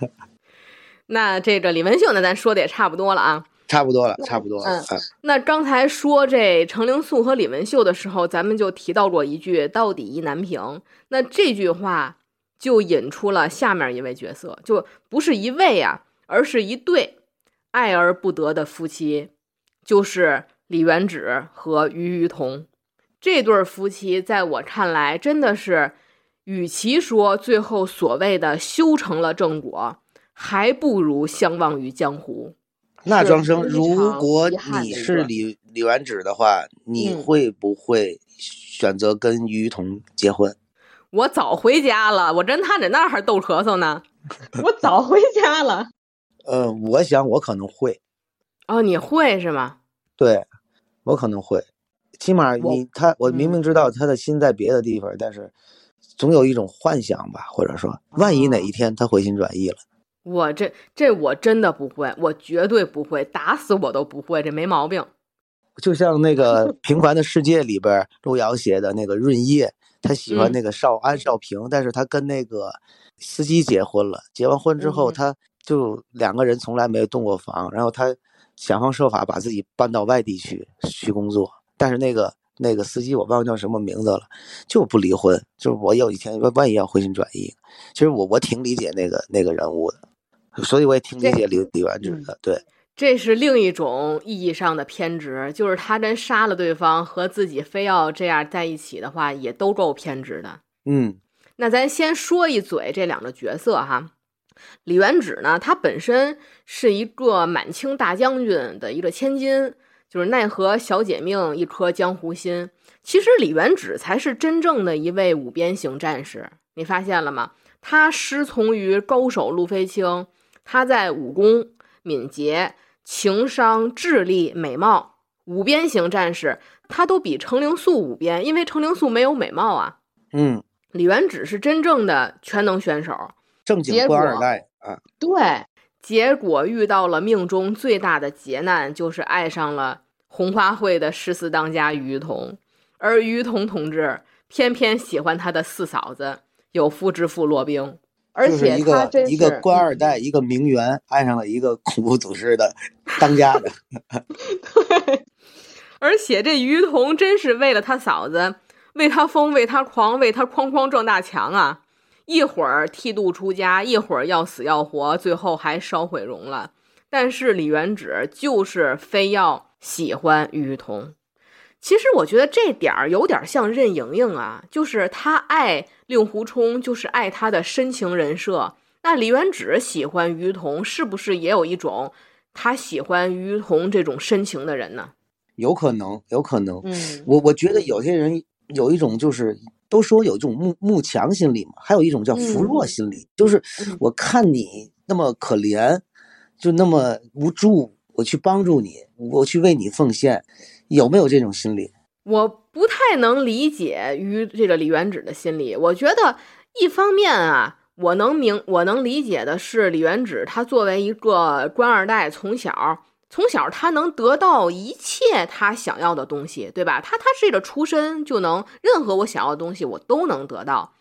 那这个李文秀呢，咱说的也差不多了啊。差不多了，差不多了。嗯嗯那刚才说这程灵素和李文秀的时候，咱们就提到过一句“到底意难平”。那这句话就引出了下面一位角色，就不是一位啊，而是一对爱而不得的夫妻，就是李元芷和于于同。这对夫妻在我看来，真的是，与其说最后所谓的修成了正果，还不如相忘于江湖。那庄生，如果你是李李元芷的话，你嗯会不会选择跟于彤结婚？我早回家了，我真他在那儿逗咳嗽呢。我早回家了。呃，我想我可能会，哦，你会是吗？对我可能会，起码你他我明嗯明知道他的心在别的地方，但是总有一种幻想吧，或者说万一哪哦。一天他回心转意了，我这这我真的不会，我绝对不会，打死我都不会，这没毛病。就像那个 《平凡的世界》里边路遥写的那个润叶，他喜欢嗯。那个少安少平，但是他跟那个司机结婚了，结完婚之后，嗯。他就两个人从来没有动过房，然后他想方设法把自己搬到外地去去工作，但是那个那个司机我忘了叫什么名字了，就不离婚，就是我有一天万万一要回心转意，其实我我挺理解那个那个人物的，所以我也挺理解李李元芷嗯的，对，这是另一种意义上的偏执，就是他真杀了对方和自己非要这样在一起的话，也都够偏执的。嗯，那咱先说一嘴这两个角色哈。李元旨呢，他本身是一个满清大将军的一个千金，就是奈何小姐命，一颗江湖心。其实李元旨才是真正的一位五边形战士，你发现了吗？他师从于高手路飞青，他在武功、敏捷、情商、智力、美貌五边形战士，他都比程灵素五边，因为程灵素没有美貌啊。嗯，李元旨是真正的全能选手。正经官二代啊，对，结果遇到了命中最大的劫难，就是爱上了红花会的十四当家于同，而于同同志偏偏喜欢他的四嫂子有夫之妇骆冰，而且一个一个官二代，一个名媛爱上了一个恐怖组织的当家的，对，而且这于同真是为了他嫂子，为他疯，为他狂，为他哐哐撞大墙啊！一会儿剃度出家，一会儿要死要活，最后还烧毁容了。但是李元旨就是非要喜欢于同。其实我觉得这点儿有点像任盈盈啊，就是他爱令狐冲，就是爱他的深情人设。那李元旨喜欢于同，是不是也有一种他喜欢于同这种深情的人呢？有可能，有可能。嗯，我我觉得有些人有一种就是。都说有一种慕慕强心理嘛，还有一种叫扶弱心理，就是我看你那么可怜，就那么无助，我去帮助你，我去为你奉献，有没有这种心理？我不太能理解于这个李元旨的心理。我觉得一方面啊，我能明我能理解的是李元旨他作为一个官二代，从小。从小他能得到一切他想要的东西，对吧？他他这个出身就能任何我想要的东西我都能得到。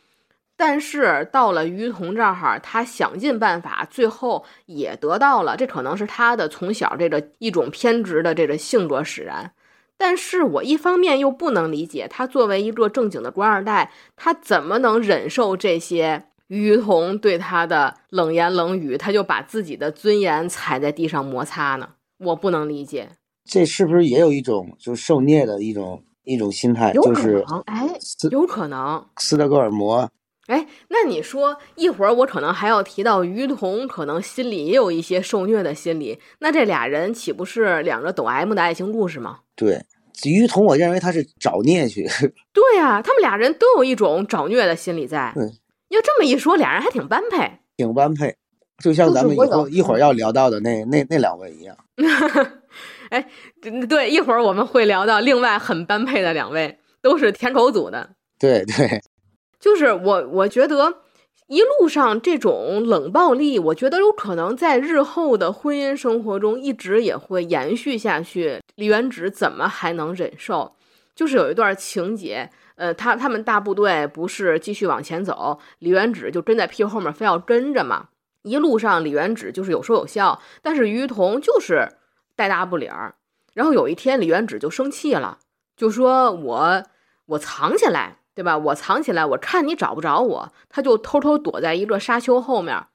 但是到了于同这儿，他想尽办法，最后也得到了。这可能是他的从小这个一种偏执的这个性格使然。但是我一方面又不能理解，他作为一个正经的官二代，他怎么能忍受这些于同对他的冷言冷语？他就把自己的尊严踩在地上摩擦呢？我不能理解，这是不是也有一种就是受虐的一种一种心态？就是哎，有可能斯德哥尔摩。哎，那你说一会儿我可能还要提到于童，可能心里也有一些受虐的心理。那这俩人岂不是两个抖 M 的爱情故事吗？对，于童，我认为他是找虐去。对呀，他们俩人都有一种找虐的心理在。对，要这么一说，俩人还挺般配，挺般配。就像咱们以后一会儿要聊到的那那那两位一样，哎，对，一会儿我们会聊到另外很般配的两位，都是田口组的。对对，就是我，我觉得一路上这种冷暴力，我觉得有可能在日后的婚姻生活中一直也会延续下去。李元直怎么还能忍受？就是有一段情节，呃，他他们大部队不是继续往前走，李元直就跟在屁股后面，非要跟着嘛。一路上，李元旨就是有说有笑，但是于同就是带大不理儿。然后有一天，李元旨就生气了，就说：“我我藏起来，对吧？我藏起来，我看你找不着我。”他就偷偷躲在一个沙丘后面。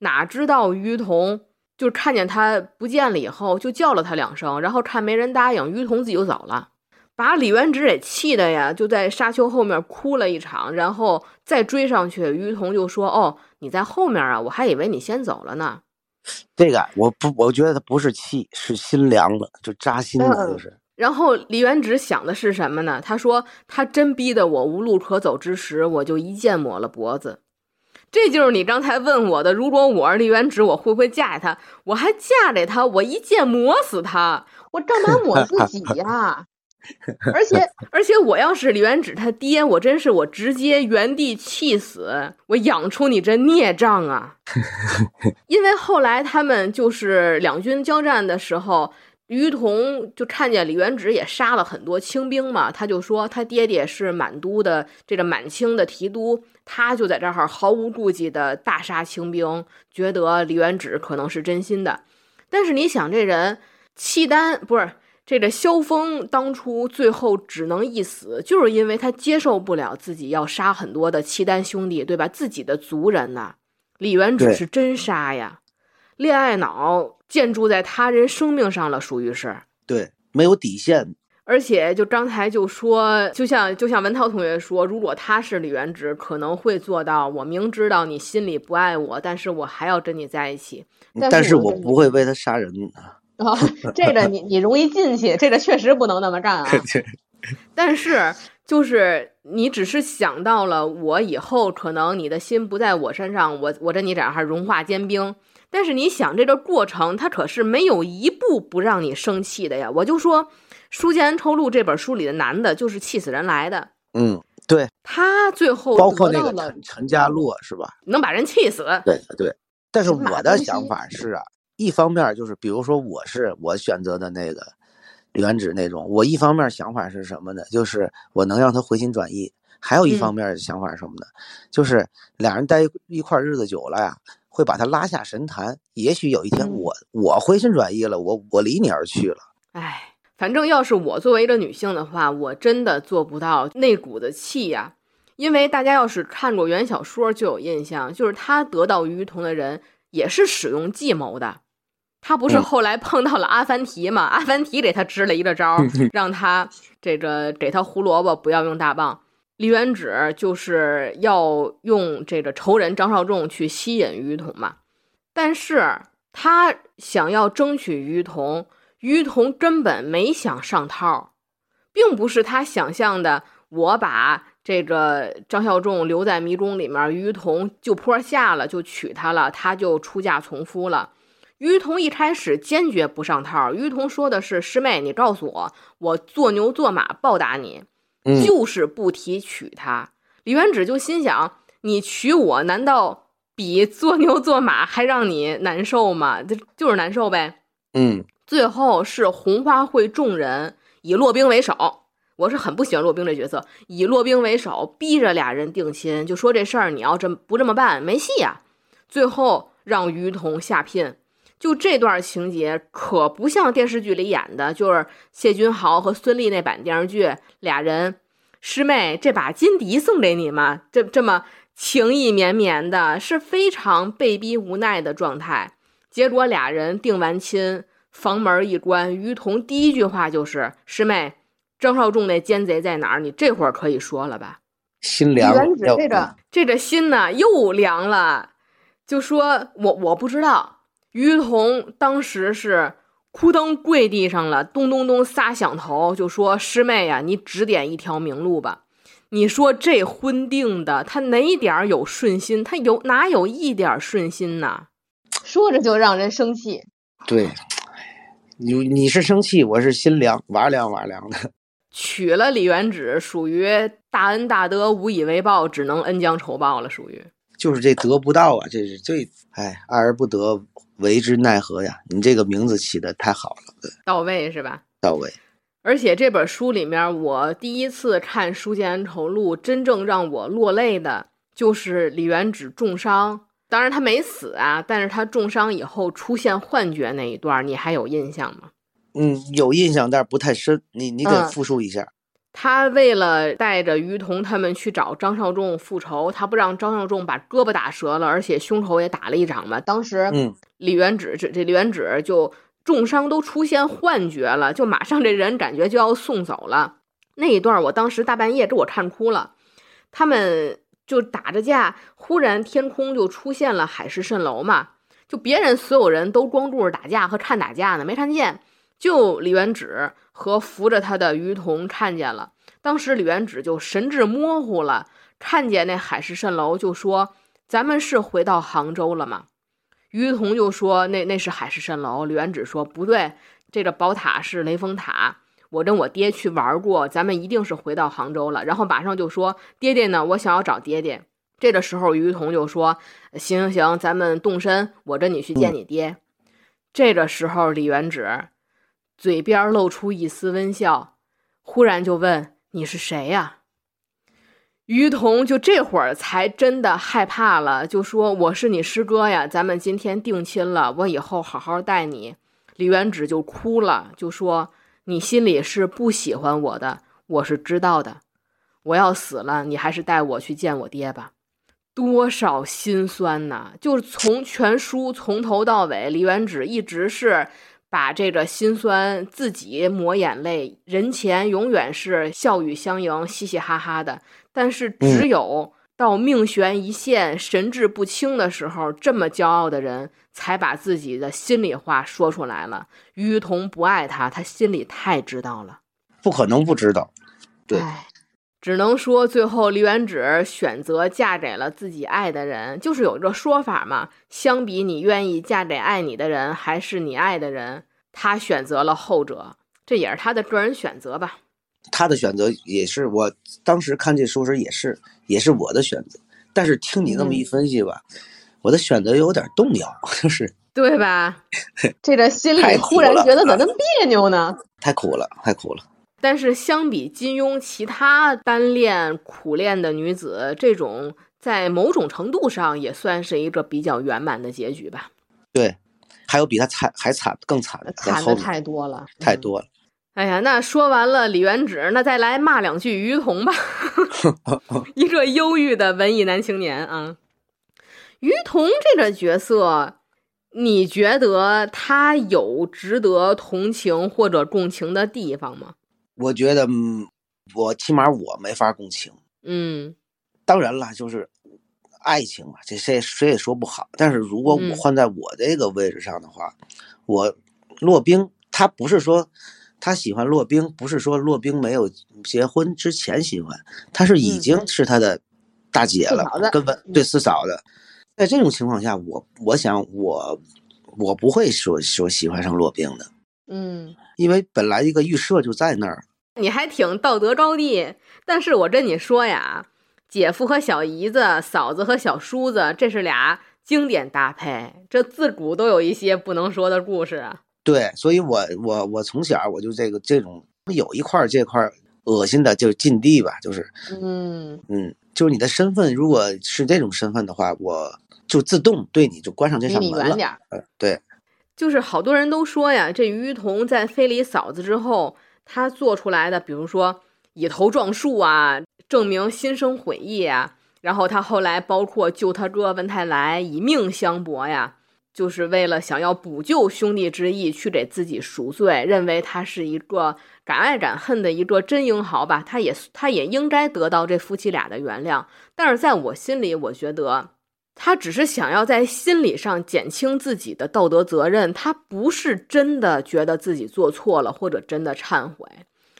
哪知道于同就看见他不见了以后，就叫了他两声，然后看没人答应，于同自己就走了。把李元直给气的呀，就在沙丘后面哭了一场，然后再追上去。于同就说：“哦，你在后面啊，我还以为你先走了呢。”这个我不，我觉得他不是气，是心凉了，就扎心了，就是。然后李元直想的是什么呢？他说：“他真逼得我无路可走之时，我就一剑抹了脖子。”这就是你刚才问我的。如果我是李元直，我会不会嫁给他？我还嫁给他，我一剑抹死他，我干嘛抹自己呀？而 且而且，我要是李元直他爹，我真是我直接原地气死，我养出你这孽障啊！因为后来他们就是两军交战的时候，于同就看见李元直也杀了很多清兵嘛，他就说他爹爹是满都的这个满清的提督，他就在这儿毫无顾忌的大杀清兵，觉得李元直可能是真心的。但是你想，这人契丹不是？这个萧峰当初最后只能一死，就是因为他接受不了自己要杀很多的契丹兄弟，对吧？自己的族人呐，李元只是真杀呀！恋爱脑建筑在他人生命上了，属于是对，没有底线。而且就刚才就说，就像就像文涛同学说，如果他是李元直，可能会做到，我明知道你心里不爱我，但是我还要跟你在一起。但是我我不会为他杀人。啊，这个你你容易进去，这个确实不能那么干啊。但是就是你只是想到了我以后可能你的心不在我身上，我我跟你这样还融化坚冰。但是你想这个过程，它可是没有一步不让你生气的呀。我就说。《书剑恩仇录》这本书里的男的，就是气死人来的。嗯，对，他最后包括那个陈陈家洛是吧？能把人气死。对对。但是我的想法是啊，一方面就是，比如说我是我选择的那个原址那种，我一方面想法是什么呢？就是我能让他回心转意。还有一方面想法是什么呢？就是俩人待一块日子久了呀，会把他拉下神坛。也许有一天我我回心转意了，我我离你而去了。哎。反正要是我作为一个女性的话，我真的做不到那股子气呀。因为大家要是看过原小说就有印象，就是他得到于童的人也是使用计谋的。他不是后来碰到了阿凡提吗？阿凡提给他支了一个招，让他这个给他胡萝卜，不要用大棒。李元指就是要用这个仇人张少仲去吸引于童嘛。但是他想要争取于童。于童根本没想上套，并不是他想象的。我把这个张孝仲留在迷宫里面，于童就坡下了，就娶她了，他就出嫁从夫了。于童一开始坚决不上套。于童说的是：“师妹，你告诉我，我做牛做马报答你，就是不提娶她。”李元直就心想：“你娶我，难道比做牛做马还让你难受吗？这就是难受呗。”嗯。最后是红花会众人以骆冰为首，我是很不喜欢骆冰这角色，以骆冰为首，逼着俩人定亲，就说这事儿你要这不这么办没戏呀。最后让于彤下聘，就这段情节可不像电视剧里演的，就是谢君豪和孙俪那版电视剧俩人师妹这把金笛送给你嘛？这这么情意绵绵的，是非常被逼无奈的状态。结果俩人定完亲。房门一关，于彤第一句话就是：“师妹，张少仲那奸贼在哪儿？你这会儿可以说了吧？”心凉。这个这个心呢又凉了，就说：“我我不知道。”于彤当时是扑腾跪地上了，咚咚咚仨响头，就说：“师妹呀，你指点一条明路吧。你说这婚定的，他哪点有顺心？他有哪有一点顺心呢？说着就让人生气。对。你你是生气，我是心凉，哇凉哇凉的。娶了李元直，属于大恩大德无以为报，只能恩将仇报了。属于就是这得不到啊，这是最哎爱而不得，为之奈何呀？你这个名字起的太好了，到位是吧？到位。而且这本书里面，我第一次看《书剑恩仇录》，真正让我落泪的就是李元直重伤。当然他没死啊，但是他重伤以后出现幻觉那一段，你还有印象吗？嗯，有印象，但是不太深。你你得复述一下。他为了带着于彤他们去找张少仲复仇，他不让张少仲把胳膊打折了，而且胸口也打了一掌嘛。当时，嗯，李元直这这李元直就重伤都出现幻觉了，就马上这人感觉就要送走了。那一段我当时大半夜给我看哭了。他们。就打着架，忽然天空就出现了海市蜃楼嘛。就别人所有人都光顾着打架和看打架呢，没看见。就李元直和扶着他的于彤看见了。当时李元直就神志模糊了，看见那海市蜃楼，就说：“咱们是回到杭州了吗？”于彤就说：“那那是海市蜃楼。”李元直说：“不对，这个宝塔是雷峰塔。”我跟我爹去玩过，咱们一定是回到杭州了。然后马上就说：“爹爹呢？我想要找爹爹。”这个时候，于彤就说：“行行行，咱们动身，我跟你去见你爹。”这个时候，李元直嘴边露出一丝温笑，忽然就问：“你是谁呀？”于彤就这会儿才真的害怕了，就说：“我是你师哥呀，咱们今天定亲了，我以后好好待你。”李元直就哭了，就说。你心里是不喜欢我的，我是知道的。我要死了，你还是带我去见我爹吧。多少心酸呐！就是从全书从头到尾，李元芷一直是把这个心酸自己抹眼泪，人前永远是笑语相迎、嘻嘻哈哈的，但是只有到命悬一线、神志不清的时候，这么骄傲的人才把自己的心里话说出来了。于同不爱他，他心里太知道了，不可能不知道。对。只能说，最后李元芷选择嫁给了自己爱的人，就是有一个说法嘛。相比你愿意嫁给爱你的人，还是你爱的人，她选择了后者，这也是她的个人选择吧。她的选择也是我当时看这书时也是也是我的选择，但是听你那么一分析吧，我的选择有点动摇，就是对吧？这个心里忽然觉得咋那么别扭呢？太苦了，太苦了。但是相比金庸其他单恋苦恋的女子，这种在某种程度上也算是一个比较圆满的结局吧。对，还有比他惨还惨更惨的，惨的太多了，太多了。哎呀，那说完了李元芷，那再来骂两句于彤吧。一个忧郁的文艺男青年啊，于彤这个角色，你觉得他有值得同情或者共情的地方吗？我觉得，我起码我没法共情。嗯，当然了，就是爱情嘛，这谁谁也说不好。但是如果我换在我这个位置上的话，我骆冰他不是说他喜欢骆冰，不是说骆冰没有结婚之前喜欢，他是已经是他的大姐了，根本对四嫂的。在这种情况下，我我想我我不会说说喜欢上骆冰的。嗯，因为本来一个预设就在那儿。你还挺道德高地，但是我跟你说呀，姐夫和小姨子，嫂子和小叔子，这是俩经典搭配，这自古都有一些不能说的故事啊。对，所以我我我从小我就这个这种有一块这块恶心的就是禁地吧，就是嗯嗯，就是你的身份如果是这种身份的话，我就自动对你就关上这扇门了。离你远点。嗯，对，就是好多人都说呀，这于彤在非礼嫂子之后。他做出来的，比如说以头撞树啊，证明心生悔意啊，然后他后来包括救他哥文泰来，以命相搏呀，就是为了想要补救兄弟之义，去给自己赎罪，认为他是一个敢爱敢恨的一个真英豪吧，他也他也应该得到这夫妻俩的原谅。但是在我心里，我觉得。他只是想要在心理上减轻自己的道德责任，他不是真的觉得自己做错了，或者真的忏悔。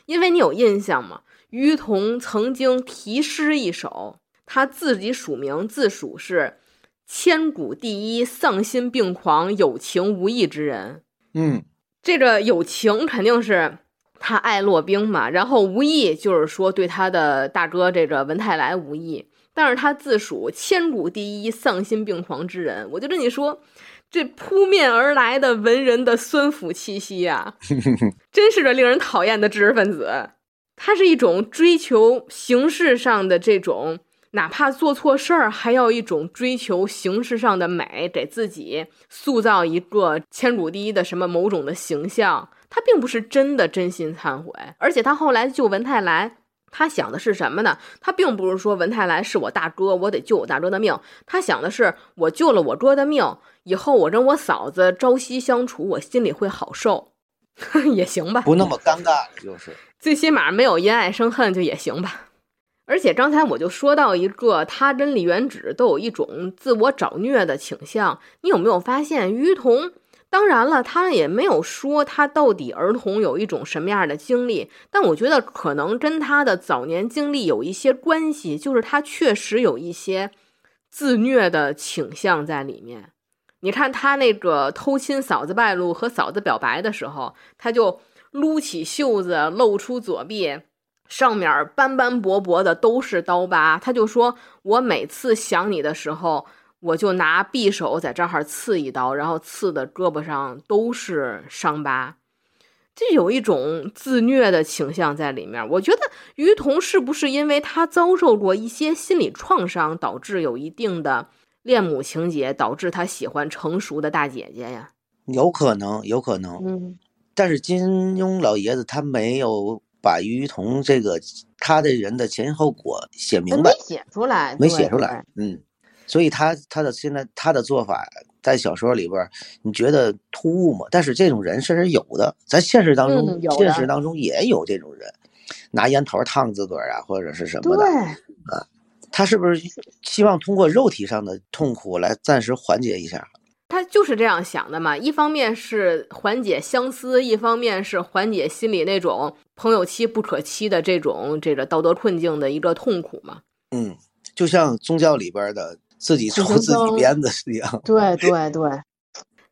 因为你有印象吗？于彤曾经题诗一首，他自己署名自署是“千古第一丧心病狂有情无义之人”。嗯，这个有情肯定是他爱洛冰嘛，然后无义就是说对他的大哥这个文泰来无义。但是他自属千古第一丧心病狂之人，我就跟你说，这扑面而来的文人的酸腐气息呀，真是个令人讨厌的知识分子。他是一种追求形式上的这种，哪怕做错事儿，还要一种追求形式上的美，给自己塑造一个千古第一的什么某种的形象。他并不是真的真心忏悔，而且他后来救文泰来。他想的是什么呢？他并不是说文泰来是我大哥，我得救我大哥的命。他想的是，我救了我哥的命，以后我跟我嫂子朝夕相处，我心里会好受，也行吧？不那么尴尬，就是最起码没有因爱生恨，就也行吧。而且刚才我就说到一个，他跟李元芷都有一种自我找虐的倾向。你有没有发现，于彤？当然了，他也没有说他到底儿童有一种什么样的经历，但我觉得可能跟他的早年经历有一些关系，就是他确实有一些自虐的倾向在里面。你看他那个偷亲嫂子败露和嫂子表白的时候，他就撸起袖子露出左臂，上面斑斑驳驳的都是刀疤，他就说：“我每次想你的时候。”我就拿匕首在这儿刺一刀，然后刺的胳膊上都是伤疤，这有一种自虐的倾向在里面。我觉得于彤是不是因为他遭受过一些心理创伤，导致有一定的恋母情节，导致他喜欢成熟的大姐姐呀？有可能，有可能。嗯，但是金庸老爷子他没有把于彤这个他的人的前因后果写明白，没写出来，没写出来。嗯。所以他他的现在他的做法在小说里边，你觉得突兀吗？但是这种人是有的，在现实当中，现实当中也有这种人，拿烟头烫自个儿啊，或者是什么的啊。他是不是希望通过肉体上的痛苦来暂时缓解一下？他就是这样想的嘛。一方面是缓解相思，一方面是缓解心里那种朋友妻不可欺的这种这个道德困境的一个痛苦嘛。嗯，就像宗教里边的自己抽自己鞭子一样。对 对对。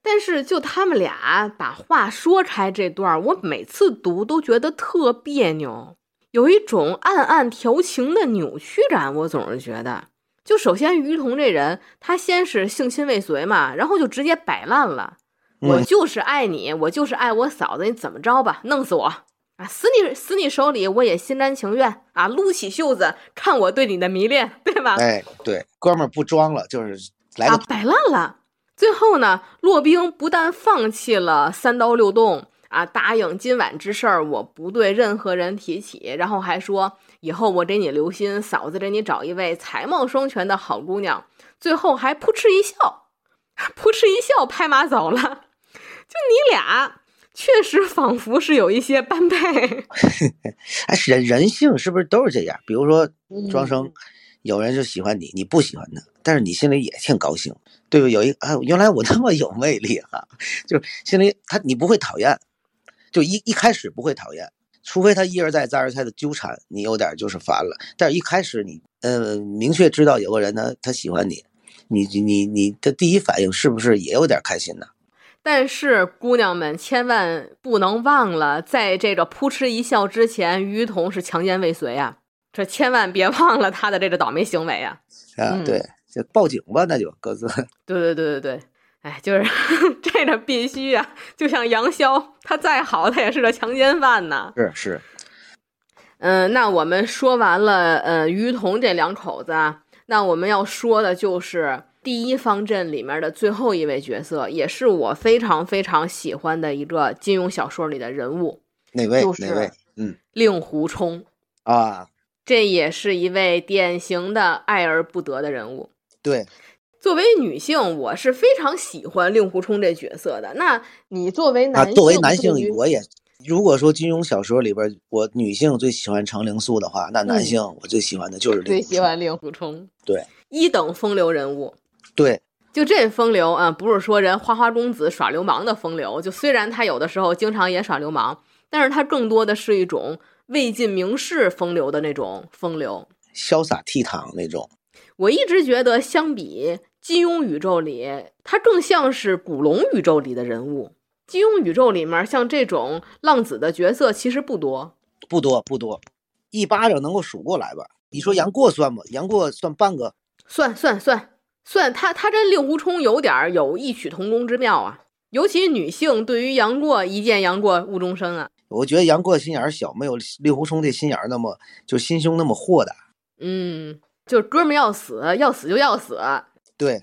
但是就他们俩把话说开这段，我每次读都觉得特别扭。有一种暗暗调情的扭曲感，我总是觉得，就首先于彤这人，他先是性侵未遂嘛，然后就直接摆烂了。我就是爱你，我就是爱我嫂子，你怎么着吧，弄死我啊，死你死你手里，我也心甘情愿啊，撸起袖子看我对你的迷恋，对吧？哎，对，哥们儿不装了，就是来个摆烂了。最后呢，骆冰不但放弃了三刀六洞。啊！答应今晚之事儿，我不对任何人提起。然后还说以后我给你留心，嫂子给你找一位才貌双全的好姑娘。最后还扑哧一笑，扑哧一笑，拍马走了。就你俩，确实仿佛是有一些般配。哎，人人性是不是都是这样？比如说庄生，有人就喜欢你，你不喜欢他，但是你心里也挺高兴，对不？有一啊，原来我那么有魅力哈，就心里他你不会讨厌。就一一开始不会讨厌，除非他一而再再而三的纠缠，你有点就是烦了。但是一开始你，呃，明确知道有个人呢，他喜欢你，你你你的第一反应是不是也有点开心呢？但是姑娘们千万不能忘了，在这个扑哧一笑之前，于彤是强奸未遂啊，这千万别忘了他的这个倒霉行为啊！啊，对，就报警吧，那就各自。对对对对对。哎，就是 这个必须啊！就像杨逍，他再好，他也是个强奸犯呐。是是，嗯，那我们说完了，呃，于彤这两口子啊，那我们要说的就是第一方阵里面的最后一位角色，也是我非常非常喜欢的一个金庸小说里的人物。哪位？哪位？嗯，令狐冲啊，这也是一位典型的爱而不得的人物。对。作为女性，我是非常喜欢令狐冲这角色的。那你作为男，作为男性，我也如果说金庸小说里边，我女性最喜欢程灵素的话，那男性我最喜欢的就是最喜欢令狐冲。对，一等风流人物。对，就这风流啊，不是说人花花公子耍流氓的风流。就虽然他有的时候经常也耍流氓，但是他更多的是一种魏晋名士风流的那种风流，潇洒倜傥那种。我一直觉得，相比。金庸宇宙里，他更像是古龙宇宙里的人物。金庸宇宙里面，像这种浪子的角色其实不多，不多，不多，一巴掌能够数过来吧？你说杨过算吗？杨过算半个？算算算算，他他跟令狐冲有点有异曲同工之妙啊。尤其女性对于杨过一见杨过误终生啊。我觉得杨过心眼小，没有令狐冲这心眼那么就心胸那么豁达。嗯，就哥们要死要死就要死。对，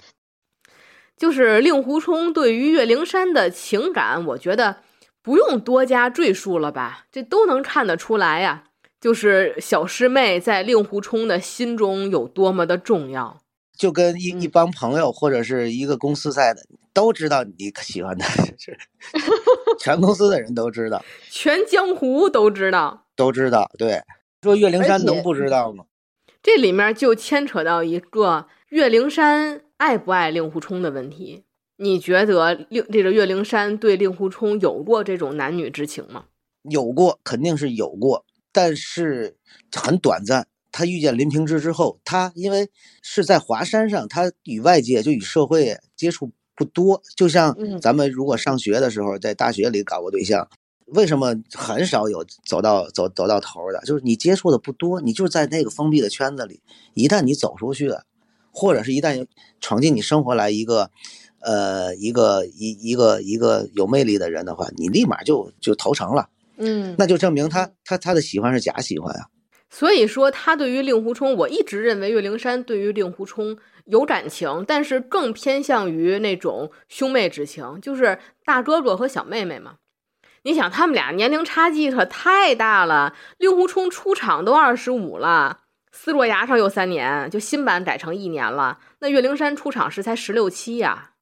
就是令狐冲对于岳灵珊的情感，我觉得不用多加赘述了吧，这都能看得出来呀。就是小师妹在令狐冲的心中有多么的重要，就跟一一帮朋友或者是一个公司在的，都知道你喜欢他，全公司的人都知道，全江湖都知道，都知道。对，说岳灵珊能不知道吗？这里面就牵扯到一个。岳灵珊爱不爱令狐冲的问题，你觉得令这个岳灵珊对令狐冲有过这种男女之情吗？有过，肯定是有过，但是很短暂。他遇见林平之之后，他因为是在华山上，他与外界就与社会接触不多。就像咱们如果上学的时候，在大学里搞过对象，为什么很少有走到走走到头的？就是你接触的不多，你就在那个封闭的圈子里。一旦你走出去了。或者是一旦闯进你生活来一个，呃，一个一一个一个有魅力的人的话，你立马就就投诚了，嗯，那就证明他他他的喜欢是假喜欢啊。所以说，他对于令狐冲，我一直认为岳灵珊对于令狐冲有感情，但是更偏向于那种兄妹之情，就是大哥哥和小妹妹嘛。你想，他们俩年龄差距可太大了，令狐冲出场都二十五了。斯洛崖上又三年，就新版改成一年了。那岳灵珊出场时才十六七呀，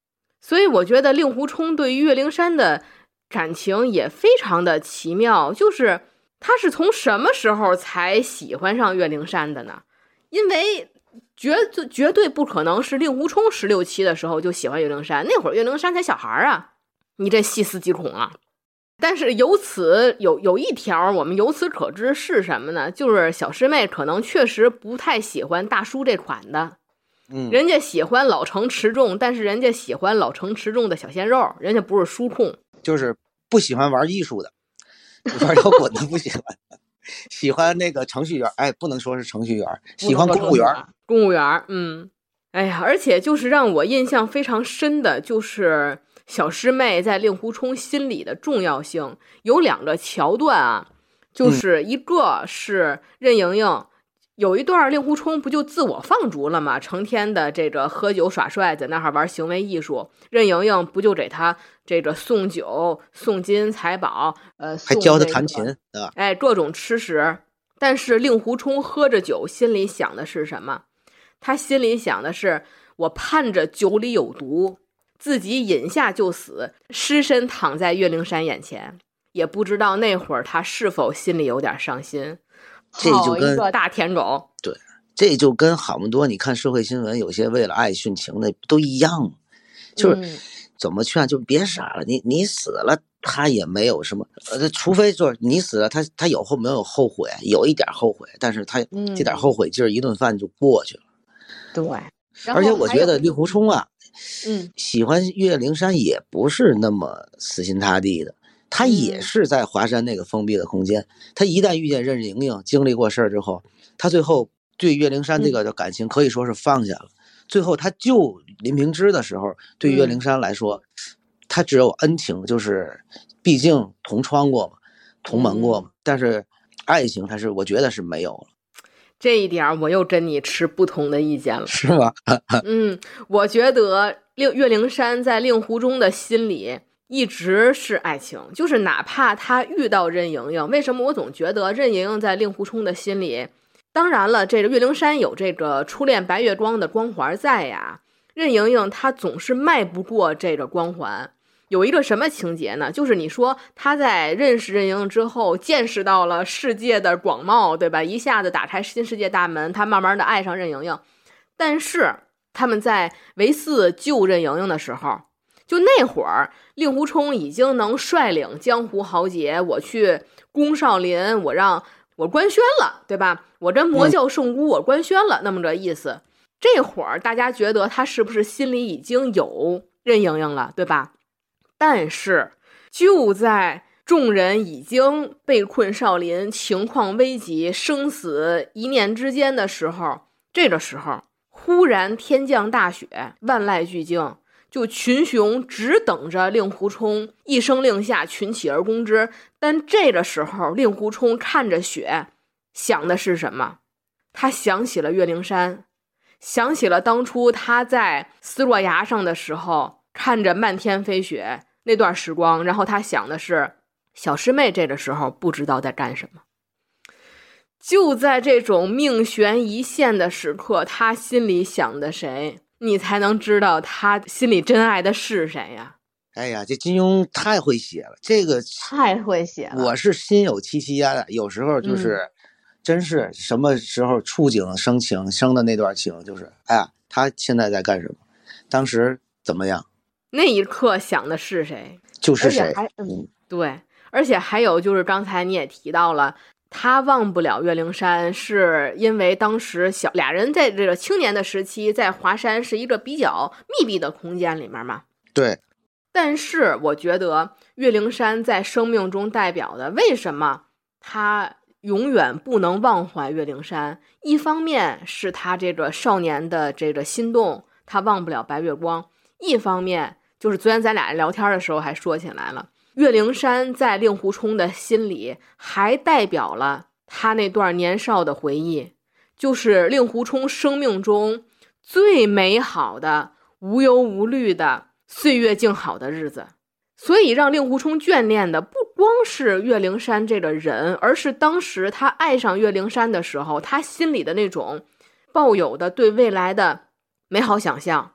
所以我觉得令狐冲对于岳灵珊的感情也非常的奇妙，就是他是从什么时候才喜欢上岳灵珊的呢？因为绝绝对不可能是令狐冲十六七的时候就喜欢岳灵珊，那会儿岳灵珊才小孩啊，你这细思极恐啊！但是由此有有一条，我们由此可知是什么呢？就是小师妹可能确实不太喜欢大叔这款的，嗯，人家喜欢老成持重，但是人家喜欢老成持重的小鲜肉，人家不是叔控，就是不喜欢玩艺术的，玩摇滚的不喜欢，喜欢那个程序员，哎，不能说是程序员，喜欢公务员，公务员，嗯，哎呀，而且就是让我印象非常深的，就是。小师妹在令狐冲心里的重要性有两个桥段啊，就是一个是任盈盈有一段令狐冲不就自我放逐了吗？成天的这个喝酒耍帅，在那儿玩行为艺术，任盈盈不就给他这个送酒、送金财宝，呃，还教他弹琴，哎，各种吃食。但是令狐冲喝着酒，心里想的是什么？他心里想的是，我盼着酒里有毒。自己饮下就死，尸身躺在岳灵珊眼前，也不知道那会儿他是否心里有点伤心。这就跟大舔狗，对，这就跟好么多你看社会新闻，有些为了爱殉情的都一样，就是怎么劝，就别傻了。你你死了，他也没有什么，呃，除非就是你死了，他他有后没有后悔，有一点后悔，但是他这点后悔劲儿，一顿饭就过去了。对，而且我觉得令狐冲啊。嗯，喜欢岳灵珊也不是那么死心塌地的，他也是在华山那个封闭的空间。他一旦遇见任盈盈，经历过事儿之后，他最后对岳灵珊这个的感情可以说是放下了。最后他救林平之的时候，对岳灵珊来说，他只有恩情，就是毕竟同窗过嘛，同门过嘛。但是爱情，他是我觉得是没有了。这一点我又跟你持不同的意见了，是吗？嗯，我觉得令岳灵珊在令狐冲的心里一直是爱情，就是哪怕他遇到任盈盈，为什么我总觉得任盈盈在令狐冲的心里？当然了，这个岳灵珊有这个初恋白月光的光环在呀，任盈盈她总是迈不过这个光环。有一个什么情节呢？就是你说他在认识任盈盈之后，见识到了世界的广袤，对吧？一下子打开新世界大门，他慢慢的爱上任盈盈。但是他们在唯四救任盈盈的时候，就那会儿，令狐冲已经能率领江湖豪杰，我去攻少林，我让我官宣了，对吧？我这魔教圣姑，我官宣了，那么个意思。这会儿大家觉得他是不是心里已经有任盈盈了，对吧？但是，就在众人已经被困少林、情况危急、生死一念之间的时候，这个时候忽然天降大雪，万籁俱静，就群雄只等着令狐冲一声令下，群起而攻之。但这个时候，令狐冲看着雪，想的是什么？他想起了岳灵珊，想起了当初他在斯洛崖上的时候，看着漫天飞雪。那段时光，然后他想的是小师妹这个时候不知道在干什么。就在这种命悬一线的时刻，他心里想的谁，你才能知道他心里真爱的是谁呀？哎呀，这金庸太会写了，这个太会写了。我是心有戚戚焉的，有时候就是，真是什么时候触景生情，生的那段情，就是哎呀，他现在在干什么？当时怎么样？那一刻想的是谁？就是谁？嗯，对，而且还有就是刚才你也提到了，他忘不了岳灵珊，是因为当时小俩人在这个青年的时期，在华山是一个比较密闭的空间里面嘛。对。但是我觉得岳灵珊在生命中代表的，为什么他永远不能忘怀岳灵珊？一方面是他这个少年的这个心动，他忘不了白月光；一方面。就是昨天咱俩聊天的时候还说起来了，岳灵珊在令狐冲的心里还代表了他那段年少的回忆，就是令狐冲生命中最美好的、无忧无虑的岁月静好的日子。所以让令狐冲眷恋的不光是岳灵珊这个人，而是当时他爱上岳灵珊的时候，他心里的那种抱有的对未来的美好想象，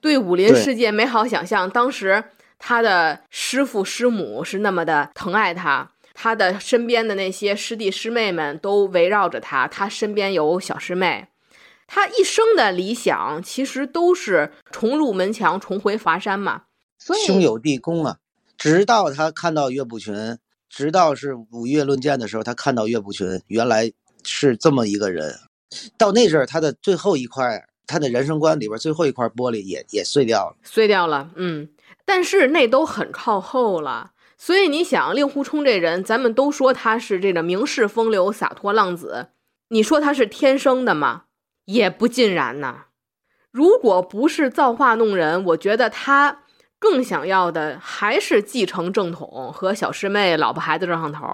对武林世界美好想象。当时他的师父师母是那么的疼爱他，他的身边的那些师弟师妹们都围绕着他，他身边有小师妹。他一生的理想其实都是重入门墙，重回华山嘛。所以兄友弟恭啊！直到他看到岳不群，直到是五岳论剑的时候，他看到岳不群原来是这么一个人。到那阵儿，他的最后一块，他的人生观里边最后一块玻璃也也碎掉了，碎掉了。嗯，但是那都很靠后了。所以你想，令狐冲这人，咱们都说他是这个名士风流、洒脱浪子，你说他是天生的吗？也不尽然呐。如果不是造化弄人，我觉得他更想要的还是继承正统和小师妹、老婆孩子热上头。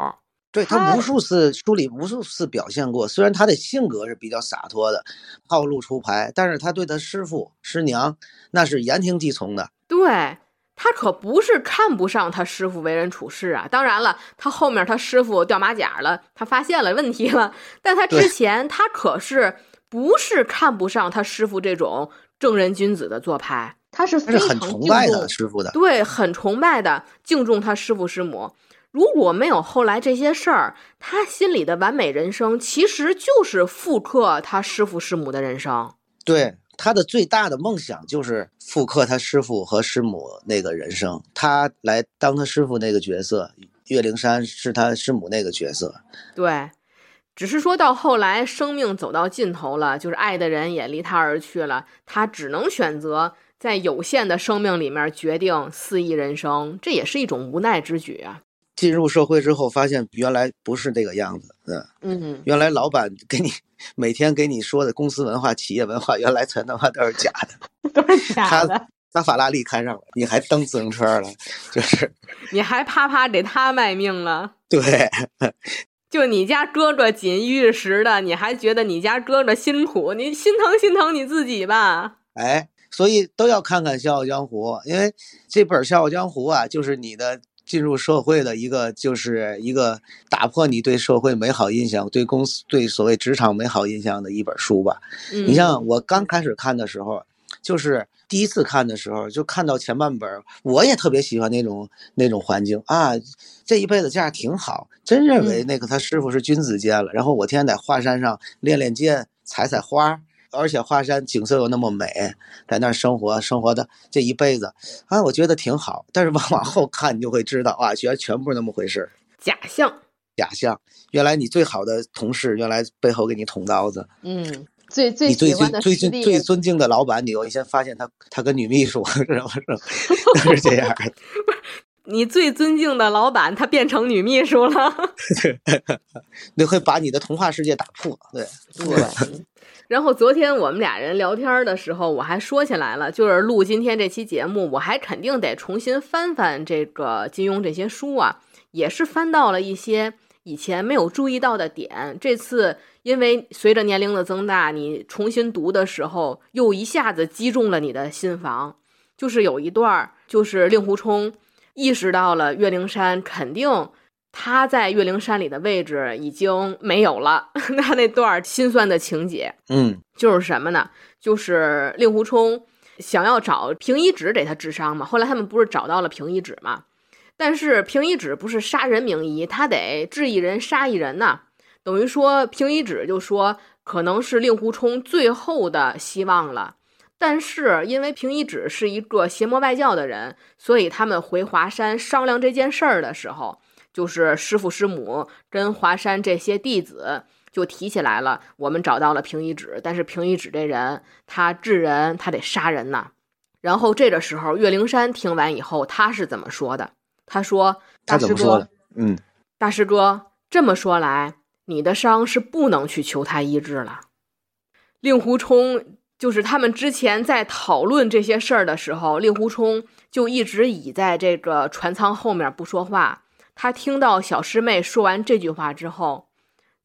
对他无数次书里无数次表现过，虽然他的性格是比较洒脱的，套路出牌，但是他对他师傅师娘那是言听计从的。对他可不是看不上他师傅为人处事啊。当然了，他后面他师傅掉马甲了，他发现了问题了，但他之前他可是。不是看不上他师傅这种正人君子的做派，他是非常很崇拜他师傅的，对，很崇拜的，敬重他师傅师母。如果没有后来这些事儿，他心里的完美人生其实就是复刻他师傅师母的人生。对，他的最大的梦想就是复刻他师傅和师母那个人生，他来当他师傅那个角色，岳灵珊是他师母那个角色。对。只是说到后来，生命走到尽头了，就是爱的人也离他而去了，他只能选择在有限的生命里面决定肆意人生，这也是一种无奈之举啊。进入社会之后，发现原来不是这个样子，嗯嗯，原来老板给你每天给你说的公司文化、企业文化，原来全他妈都是假的，都是假的。他把法拉利开上了，你还蹬自行车了，就是你还啪啪给他卖命了，对。就你家哥哥锦衣玉食的，你还觉得你家哥哥辛苦？你心疼心疼你自己吧。哎，所以都要看看《笑傲江湖》，因为这本《笑傲江湖》啊，就是你的进入社会的一个，就是一个打破你对社会美好印象、对公司、对所谓职场美好印象的一本书吧。你像我刚开始看的时候，就是。第一次看的时候，就看到前半本，我也特别喜欢那种那种环境啊，这一辈子这样挺好，真认为那个他师傅是君子剑了。然后我天天在华山上练练剑，采采花，而且华山景色又那么美，在那儿生活生活的这一辈子啊，我觉得挺好。但是往往后看，你就会知道啊，觉得全部是那么回事，假象，假象。原来你最好的同事，原来背后给你捅刀子，嗯。最最最最最最尊敬的老板，你我先发现他他跟女秘书 是吧？是 是这样的。不是你最尊敬的老板，他变成女秘书了。你会把你的童话世界打破。对对。然后昨天我们俩人聊天的时候，我还说起来了，就是录今天这期节目，我还肯定得重新翻翻这个金庸这些书啊，也是翻到了一些。以前没有注意到的点，这次因为随着年龄的增大，你重新读的时候，又一下子击中了你的心房。就是有一段，就是令狐冲意识到了岳灵珊肯定他在岳灵珊里的位置已经没有了。那那段心酸的情节，嗯，就是什么呢？就是令狐冲想要找平一指给他治伤嘛。后来他们不是找到了平一指嘛？但是平一指不是杀人名医，他得治一人杀一人呐。等于说平一指就说可能是令狐冲最后的希望了。但是因为平一指是一个邪魔外教的人，所以他们回华山商量这件事儿的时候，就是师傅师母跟华山这些弟子就提起来了。我们找到了平一指，但是平一指这人他治人他得杀人呐。然后这个时候岳灵珊听完以后，他是怎么说的？他说：“大师哥，嗯，大师哥，这么说来，你的伤是不能去求他医治了。”令狐冲就是他们之前在讨论这些事儿的时候，令狐冲就一直倚在这个船舱后面不说话。他听到小师妹说完这句话之后，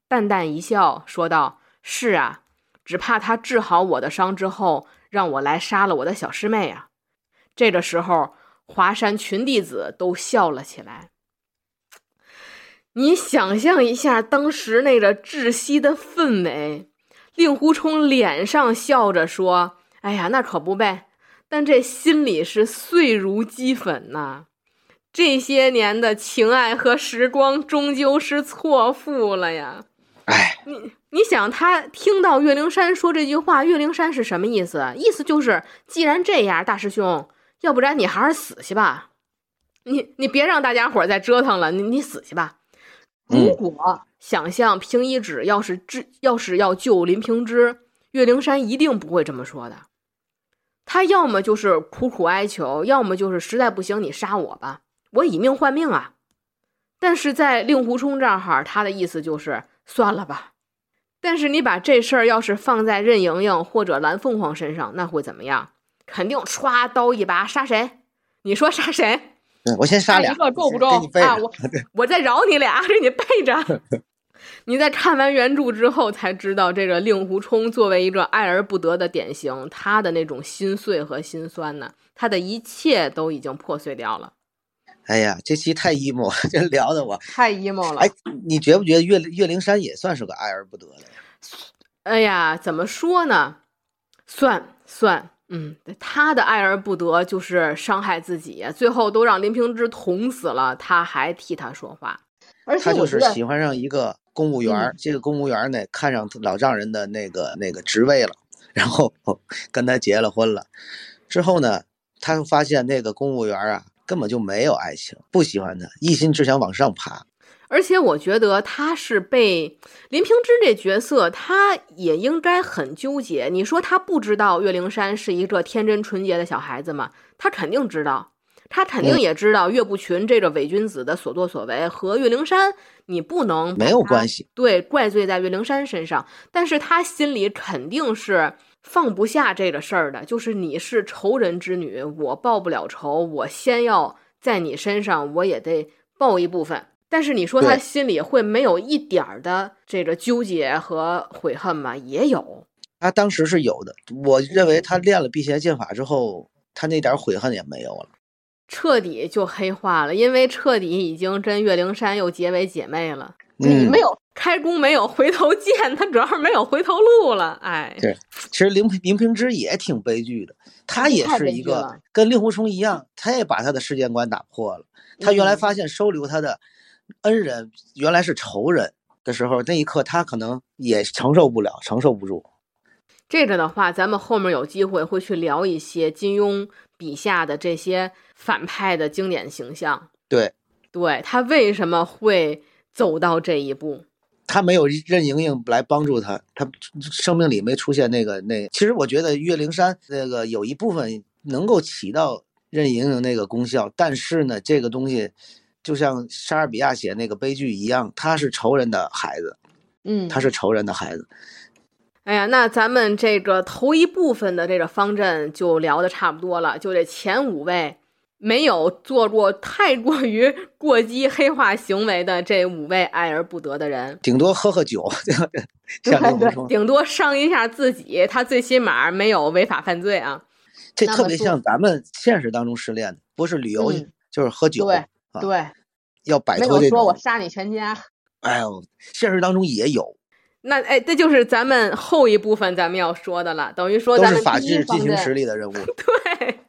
淡淡一笑，说道：“是啊，只怕他治好我的伤之后，让我来杀了我的小师妹啊。”这个时候。华山群弟子都笑了起来。你想象一下当时那个窒息的氛围，令狐冲脸上笑着说：“哎呀，那可不呗。”但这心里是碎如齑粉呐。这些年的情爱和时光，终究是错付了呀。哎，你你想，他听到岳灵珊说这句话，岳灵珊是什么意思？意思就是，既然这样，大师兄，要不然你还是死去吧。你你别让大家伙再折腾了，你你死去吧。如果想象平一指要是治，要是要救林平之，岳灵珊一定不会这么说的。他要么就是苦苦哀求，要么就是实在不行，你杀我吧，我以命换命啊。但是在令狐冲这儿，他的意思就是算了吧。但是你把这事儿要是放在任盈盈或者蓝凤凰身上，那会怎么样？肯定歘刀一拔杀谁？你说杀谁？我先杀俩，一个够不够啊？我 我再饶你俩，给你备着。你在看完原著之后才知道，这个令狐冲作为一个爱而不得的典型，他的那种心碎和心酸呢，他的一切都已经破碎掉了。哎呀，这期太 emo，这聊的我太 emo 了。哎，你觉不觉得岳岳灵珊也算是个爱而不得的？哎呀，怎么说呢？算算。嗯，他的爱而不得就是伤害自己，最后都让林平之捅死了，他还替他说话。而且他就是喜欢上一个公务员，这个公务员呢看上老丈人的那个那个职位了，然后 跟他结了婚了。之后呢，他发现那个公务员啊根本就没有爱情，不喜欢他，一心只想往上爬。而且我觉得他是被林平之这角色，他也应该很纠结。你说他不知道岳灵珊是一个天真纯洁的小孩子吗？他肯定知道，他肯定也知道岳不群这个伪君子的所作所为和岳灵珊，你不能没有关系。对，怪罪在岳灵珊身上，但是他心里肯定是放不下这个事儿的。就是你是仇人之女，我报不了仇，我先要在你身上，我也得报一部分。但是你说他心里会没有一点儿的这个纠结和悔恨吗？也有，他当时是有的。我认为他练了辟邪剑法之后，他那点悔恨也没有了，彻底就黑化了。因为彻底已经跟岳灵珊又结为姐妹了。你没有开弓，没有回头箭，他主要是没有回头路了。哎，对，其实林林平之也挺悲剧的，他也是一个跟令狐冲一样，他也把他的世界观打破了。他原来发现收留他的。恩人原来是仇人的时候，那一刻他可能也承受不了，承受不住。这个的话，咱们后面有机会会去聊一些金庸笔下的这些反派的经典形象。对，对他为什么会走到这一步？他没有任盈盈来帮助他，他生命里没出现那个那。其实我觉得岳灵珊那个有一部分能够起到任盈盈那个功效，但是呢，这个东西。就像莎士比亚写那个悲剧一样，他是仇人的孩子，嗯，他是仇人的孩子。哎呀，那咱们这个头一部分的这个方阵就聊的差不多了，就这前五位没有做过太过于过激黑化行为的这五位爱而不得的人，顶多喝喝酒，对 对，顶多伤一下自己，他最起码没有违法犯罪啊。这特别像咱们现实当中失恋的，不是旅游去，就是喝酒。对，要摆脱这种。说我杀你全家。哎呦，现实当中也有。那哎，这就是咱们后一部分咱们要说的了，等于说咱们法制进行时里的人物。对，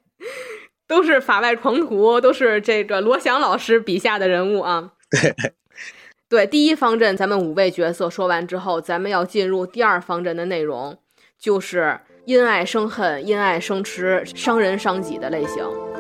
都是法外狂徒，都是这个罗翔老师笔下的人物啊。对，对，第一方阵咱们五位角色说完之后，咱们要进入第二方阵的内容，就是因爱生恨、因爱生痴、伤人伤己的类型。